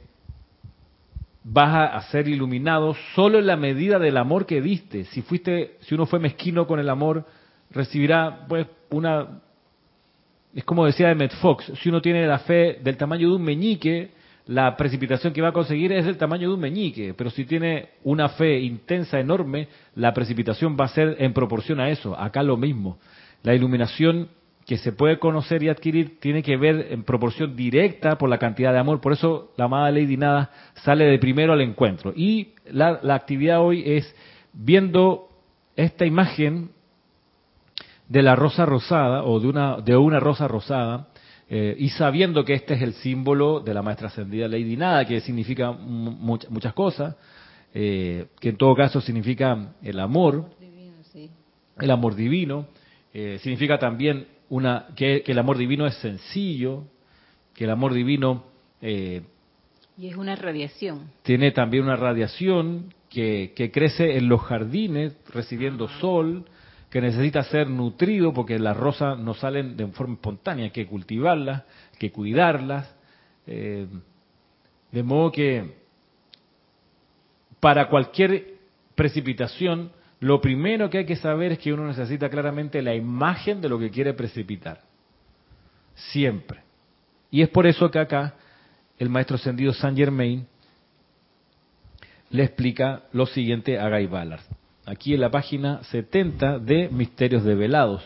vas a ser iluminado solo en la medida del amor que diste. Si fuiste, si uno fue mezquino con el amor, recibirá pues una es como decía Emmett Fox, si uno tiene la fe del tamaño de un meñique, la precipitación que va a conseguir es del tamaño de un meñique, pero si tiene una fe intensa, enorme, la precipitación va a ser en proporción a eso. Acá lo mismo. La iluminación que se puede conocer y adquirir tiene que ver en proporción directa por la cantidad de amor. Por eso la amada Lady Nada sale de primero al encuentro. Y la, la actividad hoy es viendo esta imagen de la rosa rosada o de una, de una rosa rosada, eh, y sabiendo que este es el símbolo de la maestra ascendida Lady Nada, que significa muchas cosas, eh, que en todo caso significa el amor, el amor divino, eh, significa también una, que, el amor divino es sencillo, que el amor divino... y es una radiación. Tiene también una radiación que, que crece en los jardines recibiendo sol, que necesita ser nutrido porque las rosas no salen de forma espontánea, hay que cultivarlas, hay que cuidarlas. Eh, de modo que para cualquier precipitación, lo primero que hay que saber es que uno necesita claramente la imagen de lo que quiere precipitar. Siempre. Y es por eso que acá el maestro ascendido Saint Germain le explica lo siguiente a Guy Ballard aquí en la página 70 de Misterios Develados.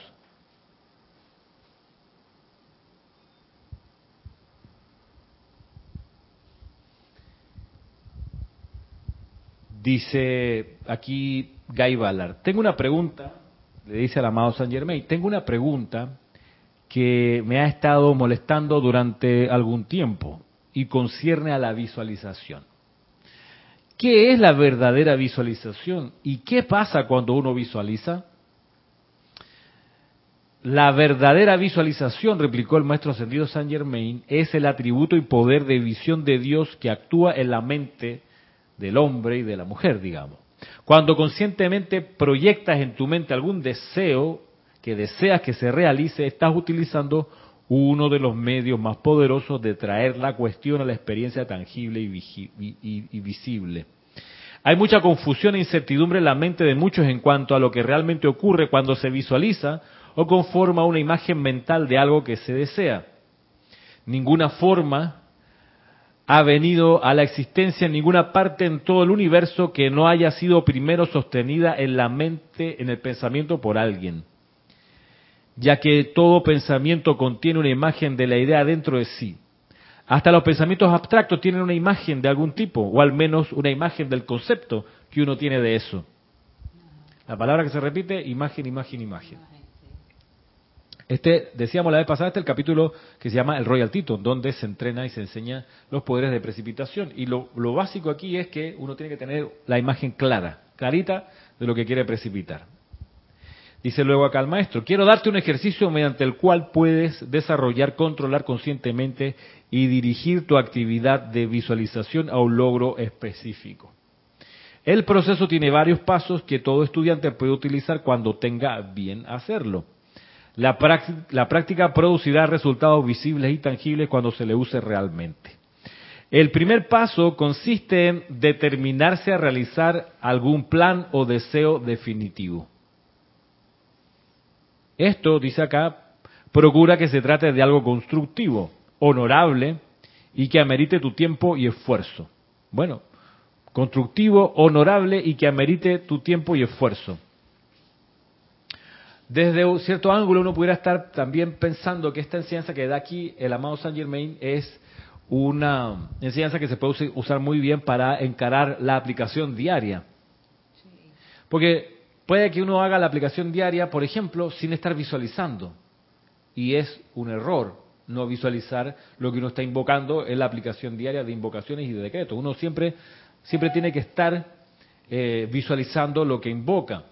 Dice aquí Guy Ballard, tengo una pregunta, le dice al amado Saint Germain, tengo una pregunta que me ha estado molestando durante algún tiempo y concierne a la visualización. ¿Qué es la verdadera visualización? ¿Y qué pasa cuando uno visualiza? La verdadera visualización, replicó el maestro ascendido Saint Germain, es el atributo y poder de visión de Dios que actúa en la mente del hombre y de la mujer, digamos. Cuando conscientemente proyectas en tu mente algún deseo que deseas que se realice, estás utilizando uno de los medios más poderosos de traer la cuestión a la experiencia tangible y, visible. Hay mucha confusión e incertidumbre en la mente de muchos en cuanto a lo que realmente ocurre cuando se visualiza o conforma una imagen mental de algo que se desea. Ninguna forma ha venido a la existencia en ninguna parte en todo el universo que no haya sido primero sostenida en la mente, en el pensamiento por alguien ya que todo pensamiento contiene una imagen de la idea dentro de sí. Hasta los pensamientos abstractos tienen una imagen de algún tipo, o al menos una imagen del concepto que uno tiene de eso. La palabra que se repite, imagen, imagen, imagen. Este, decíamos la vez pasada, este es el capítulo que se llama el Royal Titan, donde se entrena y se enseña los poderes de precipitación. Y lo básico aquí es que uno tiene que tener la imagen clara, clarita de lo que quiere precipitar. Dice luego acá el maestro, quiero darte un ejercicio mediante el cual puedes desarrollar, controlar conscientemente y dirigir tu actividad de visualización a un logro específico. El proceso tiene varios pasos que todo estudiante puede utilizar cuando tenga bien hacerlo. La la práctica producirá resultados visibles y tangibles cuando se le use realmente. El primer paso consiste en determinarse a realizar algún plan o deseo definitivo. Esto, dice acá, procura que se trate de algo constructivo, honorable y que amerite tu tiempo y esfuerzo. Bueno, constructivo, honorable y que amerite tu tiempo y esfuerzo. Desde un cierto ángulo uno pudiera estar también pensando que esta enseñanza que da aquí el amado Saint Germain es una enseñanza que se puede usar muy bien para encarar la aplicación diaria. Porque puede que uno haga la aplicación diaria, por ejemplo, sin estar visualizando. Y es un error no visualizar lo que uno está invocando en la aplicación diaria de invocaciones y de decretos. Uno siempre, siempre tiene que estar eh, visualizando lo que invoca.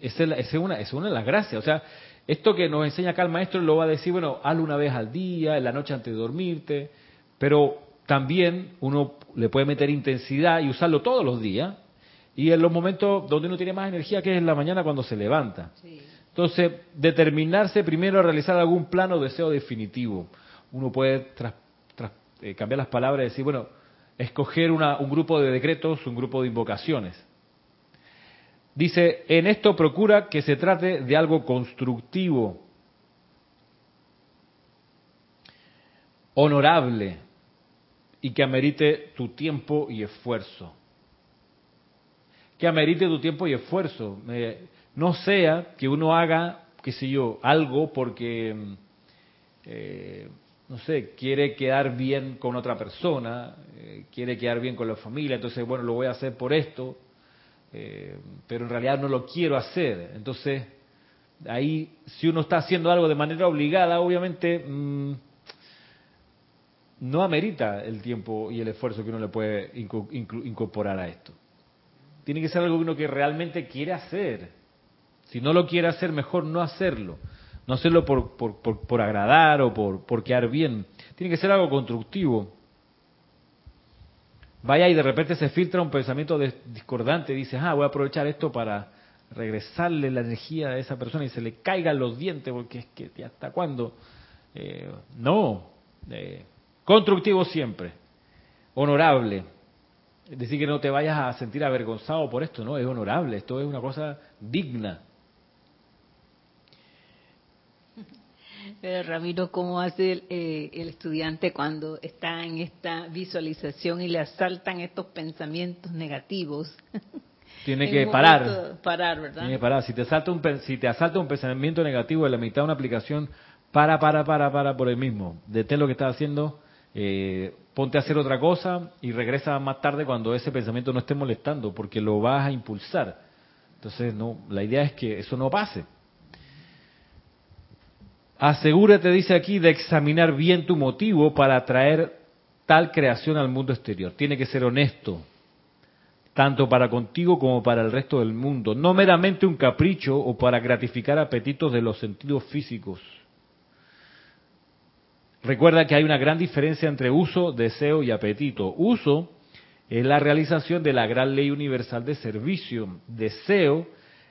Esa es, una, es una de las gracias. O sea, esto que nos enseña acá el maestro lo va a decir, bueno, hazlo una vez al día, en la noche antes de dormirte, pero también uno le puede meter intensidad y usarlo todos los días, y en los momentos donde uno tiene más energía, que es en la mañana cuando se levanta. Entonces, determinarse primero a realizar algún plano o deseo definitivo. Uno puede eh, cambiar las palabras y decir, bueno, escoger un grupo de decretos, un grupo de invocaciones. Dice, en esto procura que se trate de algo constructivo, honorable y que amerite tu tiempo y esfuerzo. Que amerite tu tiempo y esfuerzo. no sea que uno haga, qué sé yo, algo porque, eh, no sé, quiere quedar bien con otra persona, eh, quiere quedar bien con la familia, entonces, bueno, lo voy a hacer por esto, eh, pero en realidad no lo quiero hacer. Entonces, ahí, si uno está haciendo algo de manera obligada, obviamente mm, no amerita el tiempo y el esfuerzo que uno le puede incorporar a esto. Tiene que ser algo que uno que realmente quiere hacer. Si no lo quiere hacer, mejor no hacerlo. No hacerlo por, por, por, por agradar o por, por quedar bien. Tiene que ser algo constructivo vaya y de repente se filtra un pensamiento discordante, dices, ah, voy a aprovechar esto para regresarle la energía a esa persona y se le caigan los dientes, porque es que hasta cuándo. Eh, no, eh, constructivo siempre, honorable. Es decir, que no te vayas a sentir avergonzado por esto, no, es honorable, esto es una cosa digna. Pero Ramiro, ¿cómo hace el, eh, el, estudiante cuando está en esta visualización y le asaltan estos pensamientos negativos? Tiene que parar. Parar, ¿verdad? Tiene que parar. Si te, asalta un, si te asalta un pensamiento negativo de la mitad de una aplicación, para, para, para, para por el mismo. Detén lo que estás haciendo, eh, ponte a hacer otra cosa y regresa más tarde cuando ese pensamiento no esté molestando, porque lo vas a impulsar. Entonces, no, la idea es que eso no pase. Asegúrate, dice aquí, de examinar bien tu motivo para traer tal creación al mundo exterior. Tiene que ser honesto, tanto para contigo como para el resto del mundo. No meramente un capricho o para gratificar apetitos de los sentidos físicos. Recuerda que hay una gran diferencia entre uso, deseo y apetito. Uso es la realización de la gran ley universal de servicio. Deseo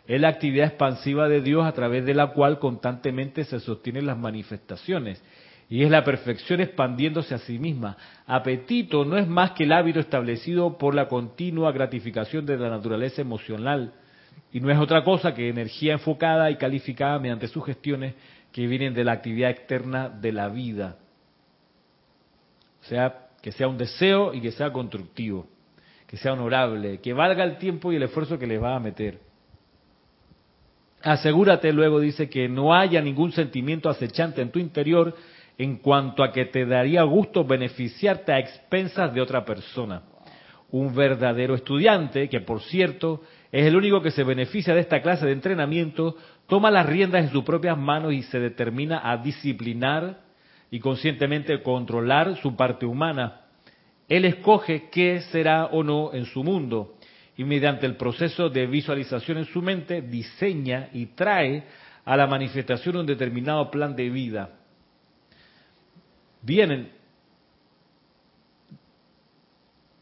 es la actividad expansiva de Dios a través de la cual constantemente se sostienen las manifestaciones. Y es la perfección expandiéndose a sí misma. Apetito no es más que el hábito establecido por la continua gratificación de la naturaleza emocional. Y no es otra cosa que energía enfocada y calificada mediante sugestiones que vienen de la actividad externa de la vida. O sea, que sea un deseo y que sea constructivo, que sea honorable, que valga el tiempo y el esfuerzo que les va a meter. Asegúrate luego, dice, que no haya ningún sentimiento acechante en tu interior en cuanto a que te daría gusto beneficiarte a expensas de otra persona. Un verdadero estudiante, que por cierto es el único que se beneficia de esta clase de entrenamiento, toma las riendas en sus propias manos y se determina a disciplinar y conscientemente controlar su parte humana. Él escoge qué será o no en su mundo y mediante el proceso de visualización en su mente diseña y trae a la manifestación un determinado plan de vida. Vienen.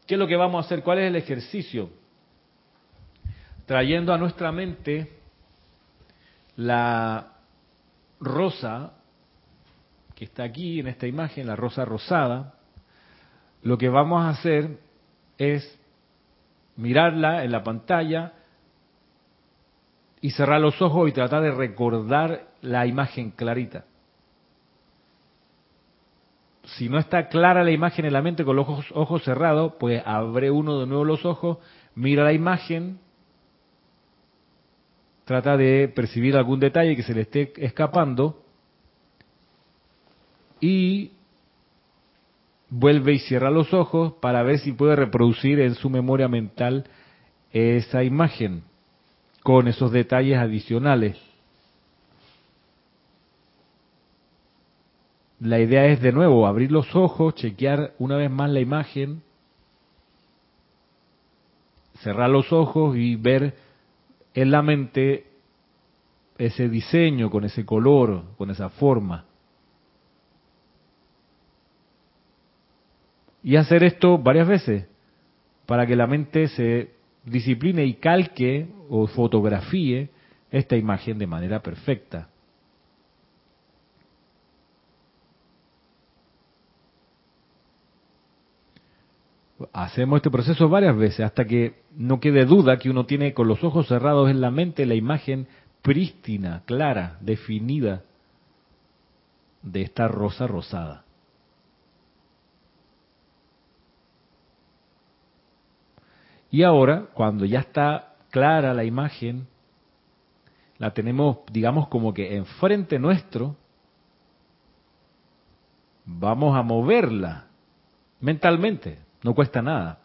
¿Qué es lo que vamos a hacer? ¿Cuál es el ejercicio? Trayendo a nuestra mente la rosa que está aquí en esta imagen, la rosa rosada, lo que vamos a hacer es mirarla en la pantalla y cerrar los ojos y tratar de recordar la imagen clarita. Si no está clara la imagen en la mente con los ojos, ojos cerrados, pues abre uno de nuevo los ojos, mira la imagen, trata de percibir algún detalle que se le esté escapando y vuelve y cierra los ojos para ver si puede reproducir en su memoria mental esa imagen con esos detalles adicionales. La idea es de nuevo abrir los ojos, chequear una vez más la imagen, cerrar los ojos y ver en la mente ese diseño, con ese color, con esa forma. Y hacer esto varias veces para que la mente se discipline y calque o fotografíe esta imagen de manera perfecta. Hacemos este proceso varias veces hasta que no quede duda que uno tiene con los ojos cerrados en la mente la imagen prístina, clara, definida de esta rosa rosada. Y ahora, cuando ya está clara la imagen, la tenemos, digamos, como que enfrente nuestro, vamos a moverla mentalmente, no cuesta nada.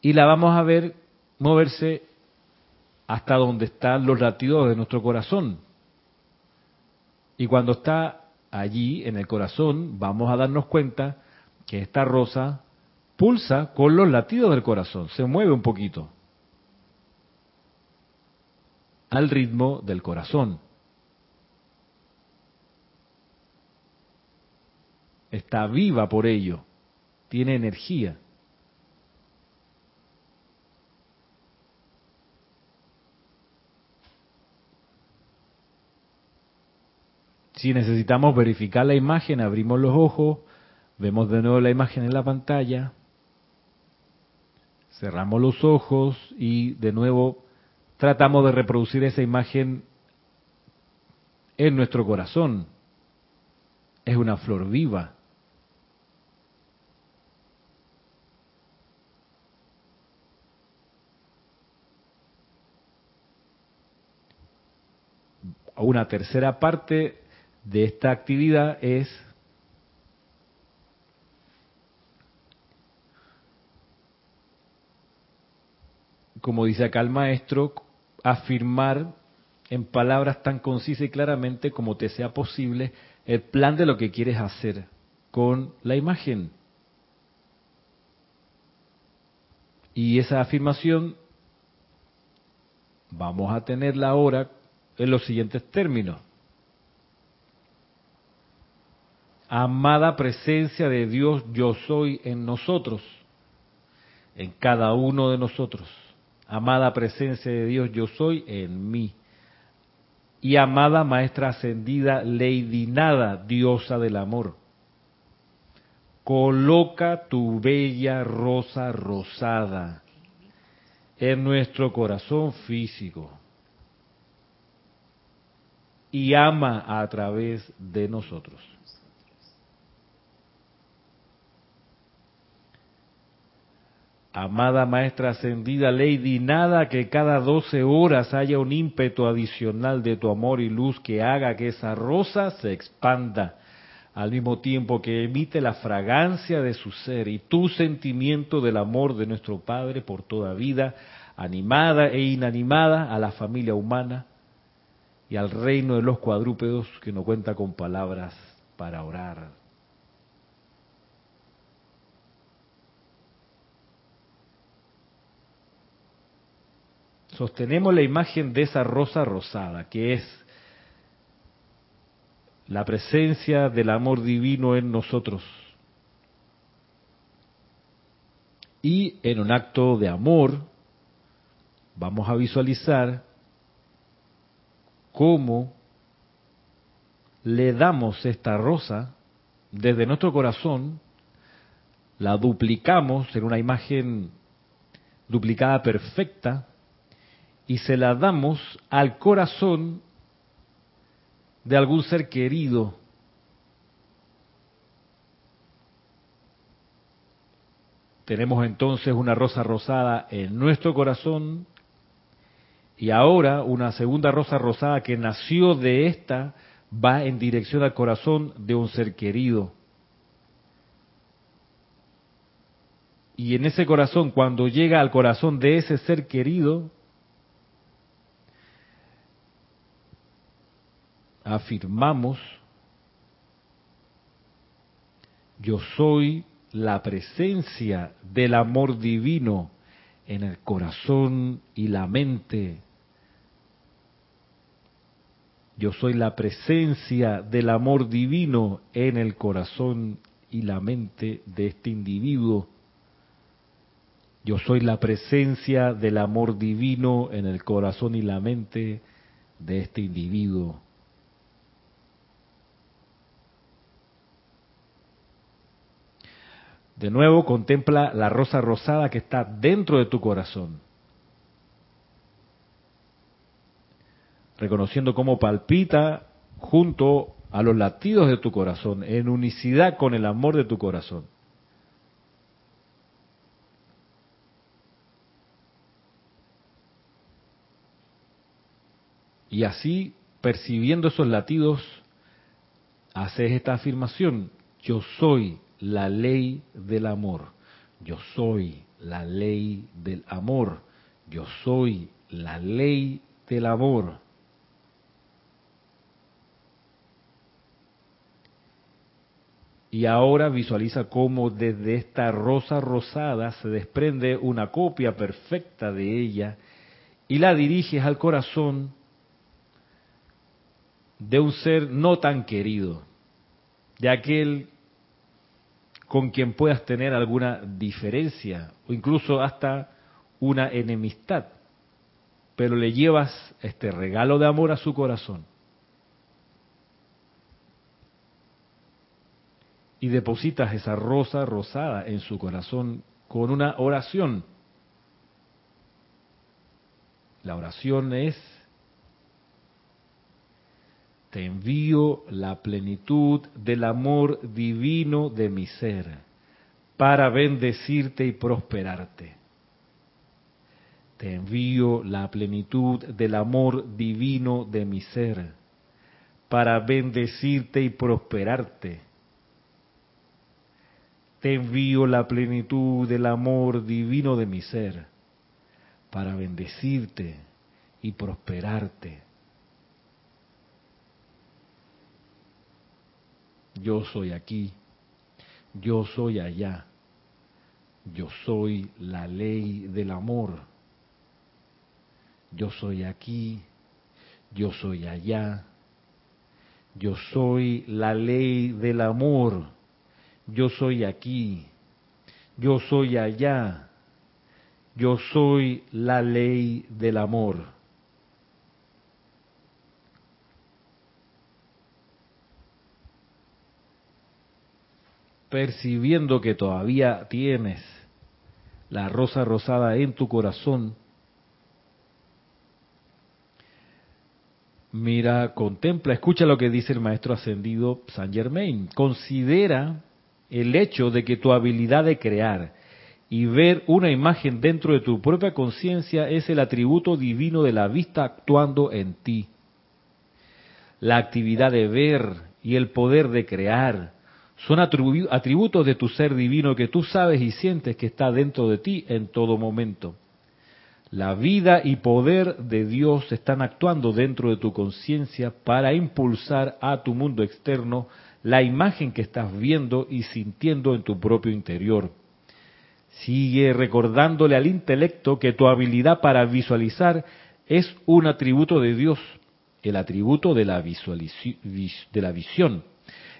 Y la vamos a ver moverse hasta donde están los latidos de nuestro corazón. Y cuando está allí en el corazón, vamos a darnos cuenta que esta rosa pulsa con los latidos del corazón, se mueve un poquito al ritmo del corazón. Está viva por ello, tiene energía. Si necesitamos verificar la imagen, abrimos los ojos, vemos de nuevo la imagen en la pantalla, Cerramos los ojos y de nuevo tratamos de reproducir esa imagen en nuestro corazón. Es una flor viva. Una tercera parte de esta actividad es como dice acá el maestro, afirmar en palabras tan concisas y claramente como te sea posible el plan de lo que quieres hacer con la imagen. Y esa afirmación vamos a tenerla ahora en los siguientes términos. Amada presencia de Dios, yo soy en nosotros, en cada uno de nosotros amada presencia de Dios, yo soy en mí. Y amada maestra ascendida, Lady Nada, diosa del amor. Coloca tu bella rosa rosada en nuestro corazón físico y ama a través de nosotros. Amada Maestra Ascendida Lady, nada que cada doce horas haya un ímpetu adicional de tu amor y luz que haga que esa rosa se expanda, al mismo tiempo que emite la fragancia de su ser y tu sentimiento del amor de nuestro Padre por toda vida, animada e inanimada, a la familia humana y al reino de los cuadrúpedos que no cuenta con palabras para orar. Sostenemos la imagen de esa rosa rosada, que es la presencia del amor divino en nosotros. Y en un acto de amor vamos a visualizar cómo le damos esta rosa desde nuestro corazón, la duplicamos en una imagen duplicada perfecta y se la damos al corazón de algún ser querido. Tenemos entonces una rosa rosada en nuestro corazón y ahora una segunda rosa rosada que nació de esta va en dirección al corazón de un ser querido. Y en ese corazón, cuando llega al corazón de ese ser querido, afirmamos, yo soy la presencia del amor divino en el corazón y la mente. Yo soy la presencia del amor divino en el corazón y la mente de este individuo. Yo soy la presencia del amor divino en el corazón y la mente de este individuo. De nuevo, contempla la rosa rosada que está dentro de tu corazón. Reconociendo cómo palpita junto a los latidos de tu corazón, en unicidad con el amor de tu corazón. Y así, percibiendo esos latidos, haces esta afirmación, yo soy la ley del amor. Yo soy la ley del amor. Yo soy la ley del amor. Y ahora visualiza cómo desde esta rosa rosada se desprende una copia perfecta de ella y la diriges al corazón de un ser no tan querido, de aquel con quien puedas tener alguna diferencia o incluso hasta una enemistad, pero le llevas este regalo de amor a su corazón. Y depositas esa rosa rosada en su corazón con una oración. La oración es te envío la plenitud del amor divino de mi ser para bendecirte y prosperarte. Te envío la plenitud del amor divino de mi ser para bendecirte y prosperarte. Te envío la plenitud del amor divino de mi ser para bendecirte y prosperarte. Yo soy aquí, yo soy allá, yo soy la ley del amor. Yo soy aquí, yo soy allá, yo soy la ley del amor. Yo soy aquí, yo soy allá, yo soy la ley del amor. percibiendo que todavía tienes la rosa rosada en tu corazón, mira, contempla, escucha lo que dice el maestro ascendido Saint Germain. Considera el hecho de que tu habilidad de crear y ver una imagen dentro de tu propia conciencia es el atributo divino de la vista actuando en ti. La actividad de ver y el poder de crear son atributos de tu ser divino que tú sabes y sientes que está dentro de ti en todo momento. La vida y poder de Dios están actuando dentro de tu conciencia para impulsar a tu mundo externo la imagen que estás viendo y sintiendo en tu propio interior. Sigue recordándole al intelecto que tu habilidad para visualizar es un atributo de Dios, el atributo de la, de la visión.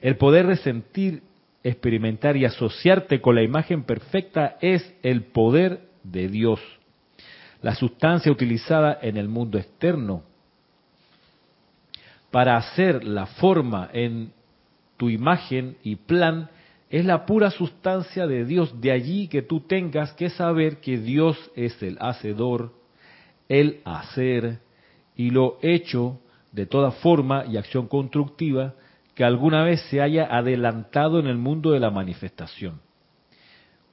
El poder de sentir, experimentar y asociarte con la imagen perfecta es el poder de Dios. La sustancia utilizada en el mundo externo para hacer la forma en tu imagen y plan es la pura sustancia de Dios. De allí que tú tengas que saber que Dios es el hacedor, el hacer y lo hecho de toda forma y acción constructiva que alguna vez se haya adelantado en el mundo de la manifestación.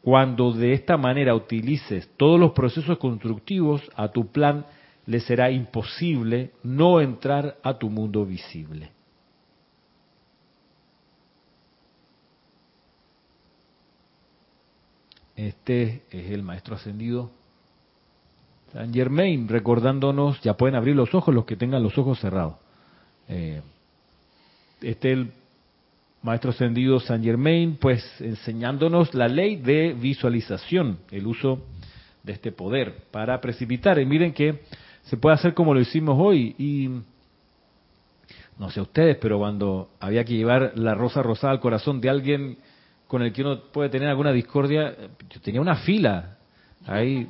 Cuando de esta manera utilices todos los procesos constructivos, a tu plan le será imposible no entrar a tu mundo visible. Este es el maestro ascendido San Germain, recordándonos, ya pueden abrir los ojos los que tengan los ojos cerrados. Eh, este es el maestro ascendido San Germain, pues enseñándonos la ley de visualización, el uso de este poder para precipitar. Y miren que se puede hacer como lo hicimos hoy. Y no sé ustedes, pero cuando había que llevar la rosa rosada al corazón de alguien con el que uno puede tener alguna discordia, yo tenía una fila. Hay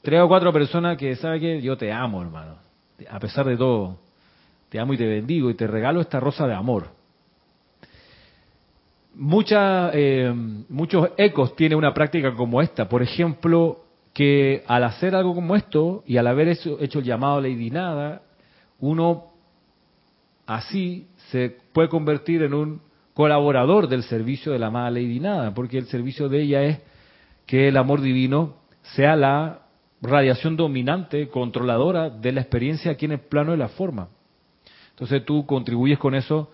tres o cuatro personas que saben que yo te amo, hermano. A pesar de todo, te amo y te bendigo y te regalo esta rosa de amor. Mucha, eh, muchos ecos tiene una práctica como esta. Por ejemplo, que al hacer algo como esto y al haber hecho, el llamado Lady Nada, uno así se puede convertir en un colaborador del servicio de la amada Lady Nada, porque el servicio de ella es que el amor divino sea la radiación dominante, controladora de la experiencia aquí en el plano de la forma. Entonces tú contribuyes con eso,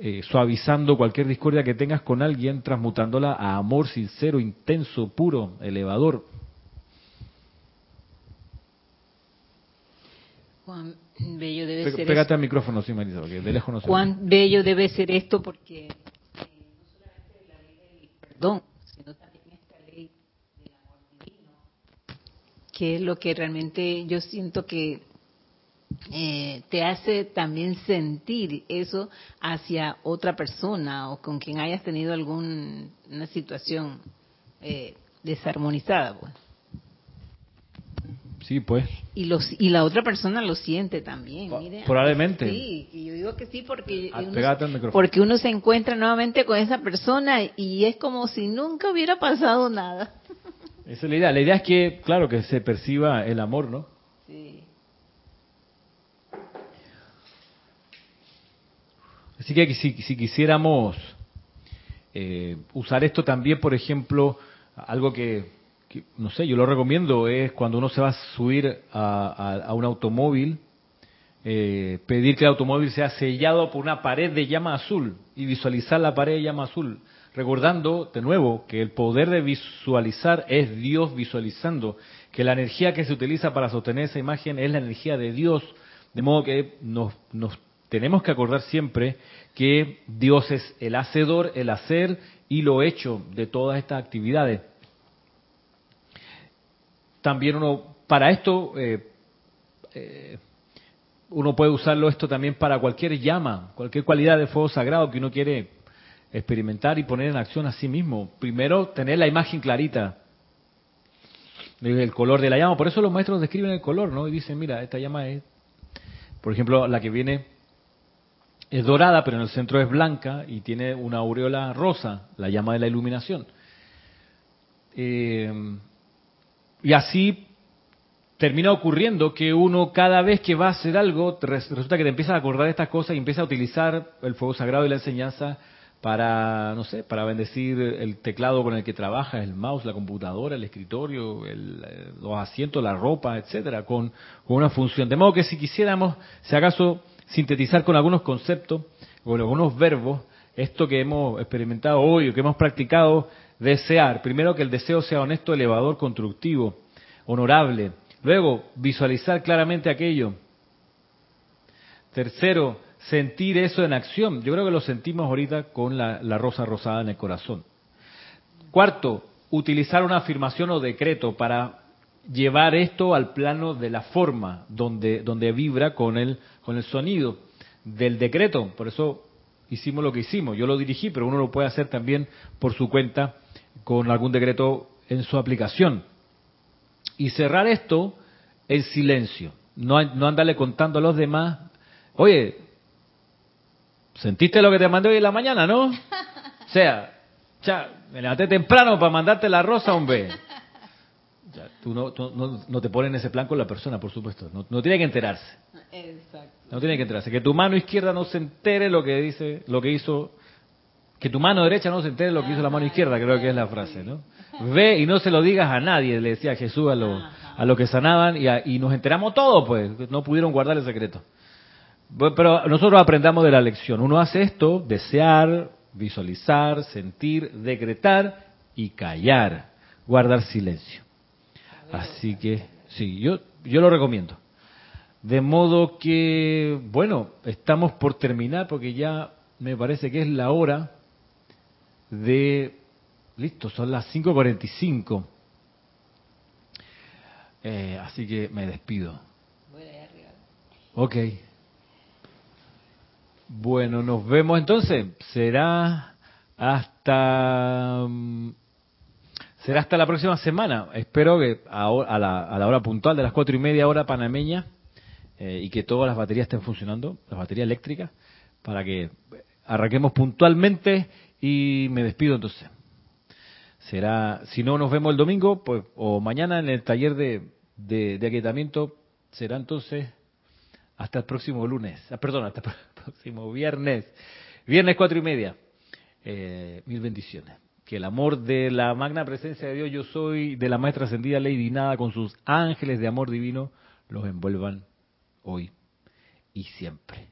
eh, suavizando cualquier discordia que tengas con alguien, transmutándola a amor sincero, intenso, puro, elevador. Bello debe ser Pégate al micrófono, sí, Marisa, porque de lejos no se Cuán bello debe ser esto porque eh, no solamente la ley del perdón, sino también esta ley del amor divino, que es lo que realmente yo siento que eh, te hace también sentir eso hacia otra persona o con quien hayas tenido alguna situación eh, desarmonizada. Pues. Sí, pues. Y, los, y la otra persona lo siente también. Probablemente. Sí, y yo digo que sí porque ah, uno, porque uno se encuentra nuevamente con esa persona y es como si nunca hubiera pasado nada. Esa es la idea. La idea es que, claro, que se perciba el amor, ¿no? Sí. Así que si, si quisiéramos eh, usar esto también, por ejemplo, algo que no sé, yo lo recomiendo, es cuando uno se va a subir a, un automóvil, eh, pedir que el automóvil sea sellado por una pared de llama azul y visualizar la pared de llama azul, recordando de nuevo que el poder de visualizar es Dios visualizando, que la energía que se utiliza para sostener esa imagen es la energía de Dios, de modo que nos, nos tenemos que acordar siempre que Dios es el hacedor, el hacer y lo hecho de todas estas actividades también uno, para esto, eh, eh, uno puede usarlo esto también para cualquier llama, cualquier cualidad de fuego sagrado que uno quiere experimentar y poner en acción a sí mismo. Primero, tener la imagen clarita del color de la llama. Por eso los maestros describen el color, ¿no? Y dicen, mira, esta llama es, por ejemplo, la que viene es dorada, pero en el centro es blanca y tiene una aureola rosa, la llama de la iluminación. Eh, y así termina ocurriendo que uno cada vez que va a hacer algo, resulta que te empieza a acordar de estas cosas y empieza a utilizar el fuego sagrado y la enseñanza para, no sé, para bendecir el teclado con el que trabaja, el mouse, la computadora, el escritorio, los asientos, la ropa, etcétera, con, con, una función. De modo que si quisiéramos, si acaso, sintetizar con algunos conceptos, con algunos verbos, esto que hemos experimentado hoy o que hemos practicado Desear, primero que el deseo sea honesto, elevador, constructivo, honorable, Luego, visualizar claramente aquello. Tercero, sentir eso en acción. Yo creo que lo sentimos ahorita con la, rosa rosada en el corazón. Cuarto, utilizar una afirmación o decreto para llevar esto al plano de la forma, donde, donde vibra con el, con el sonido del decreto. Por eso hicimos lo que hicimos. Yo lo dirigí, pero uno lo puede hacer también por su cuenta con algún decreto en su aplicación. Y cerrar esto en silencio. No, no andarle contando a los demás. Oye, ¿sentiste lo que te mandé hoy en la mañana, no? O sea, ya, me levanté temprano para mandarte la rosa, hombre. Ya, tú no, no, te pones en ese plan con la persona, por supuesto. No, no tiene que enterarse. Exacto. No tiene que enterarse. Que tu mano izquierda no se entere lo que dice, lo que hizo. Que tu mano derecha no se entere lo que hizo la mano izquierda, creo que es la frase, ¿no? Ve y no se lo digas a nadie, le decía Jesús a, los a los que sanaban y, y nos enteramos todos, pues. No pudieron guardar el secreto. Pero nosotros aprendamos de la lección. Uno hace esto, desear, visualizar, sentir, decretar y callar, guardar silencio. Así que sí, yo yo lo recomiendo. De modo que, bueno, estamos por terminar porque ya me parece que es la hora de... Listo, son las 5.45. Eh, así que me despido. Ok. Bueno, nos vemos entonces. Será hasta mm, será hasta la próxima semana. Espero que a, la, hora puntual de las cuatro y media hora panameña eh, y que todas las baterías estén funcionando, las baterías eléctricas, para que arranquemos puntualmente y me despido entonces. Será, si no nos vemos el domingo, pues o mañana en el taller de, de, de aquietamiento, será entonces hasta el próximo lunes, ah, perdón, hasta el próximo viernes, viernes cuatro y media. Eh, mil bendiciones. Que el amor de la magna presencia de Dios, yo soy, de la maestra ascendida Lady Nada, con sus ángeles de amor divino, los envuelvan hoy y siempre.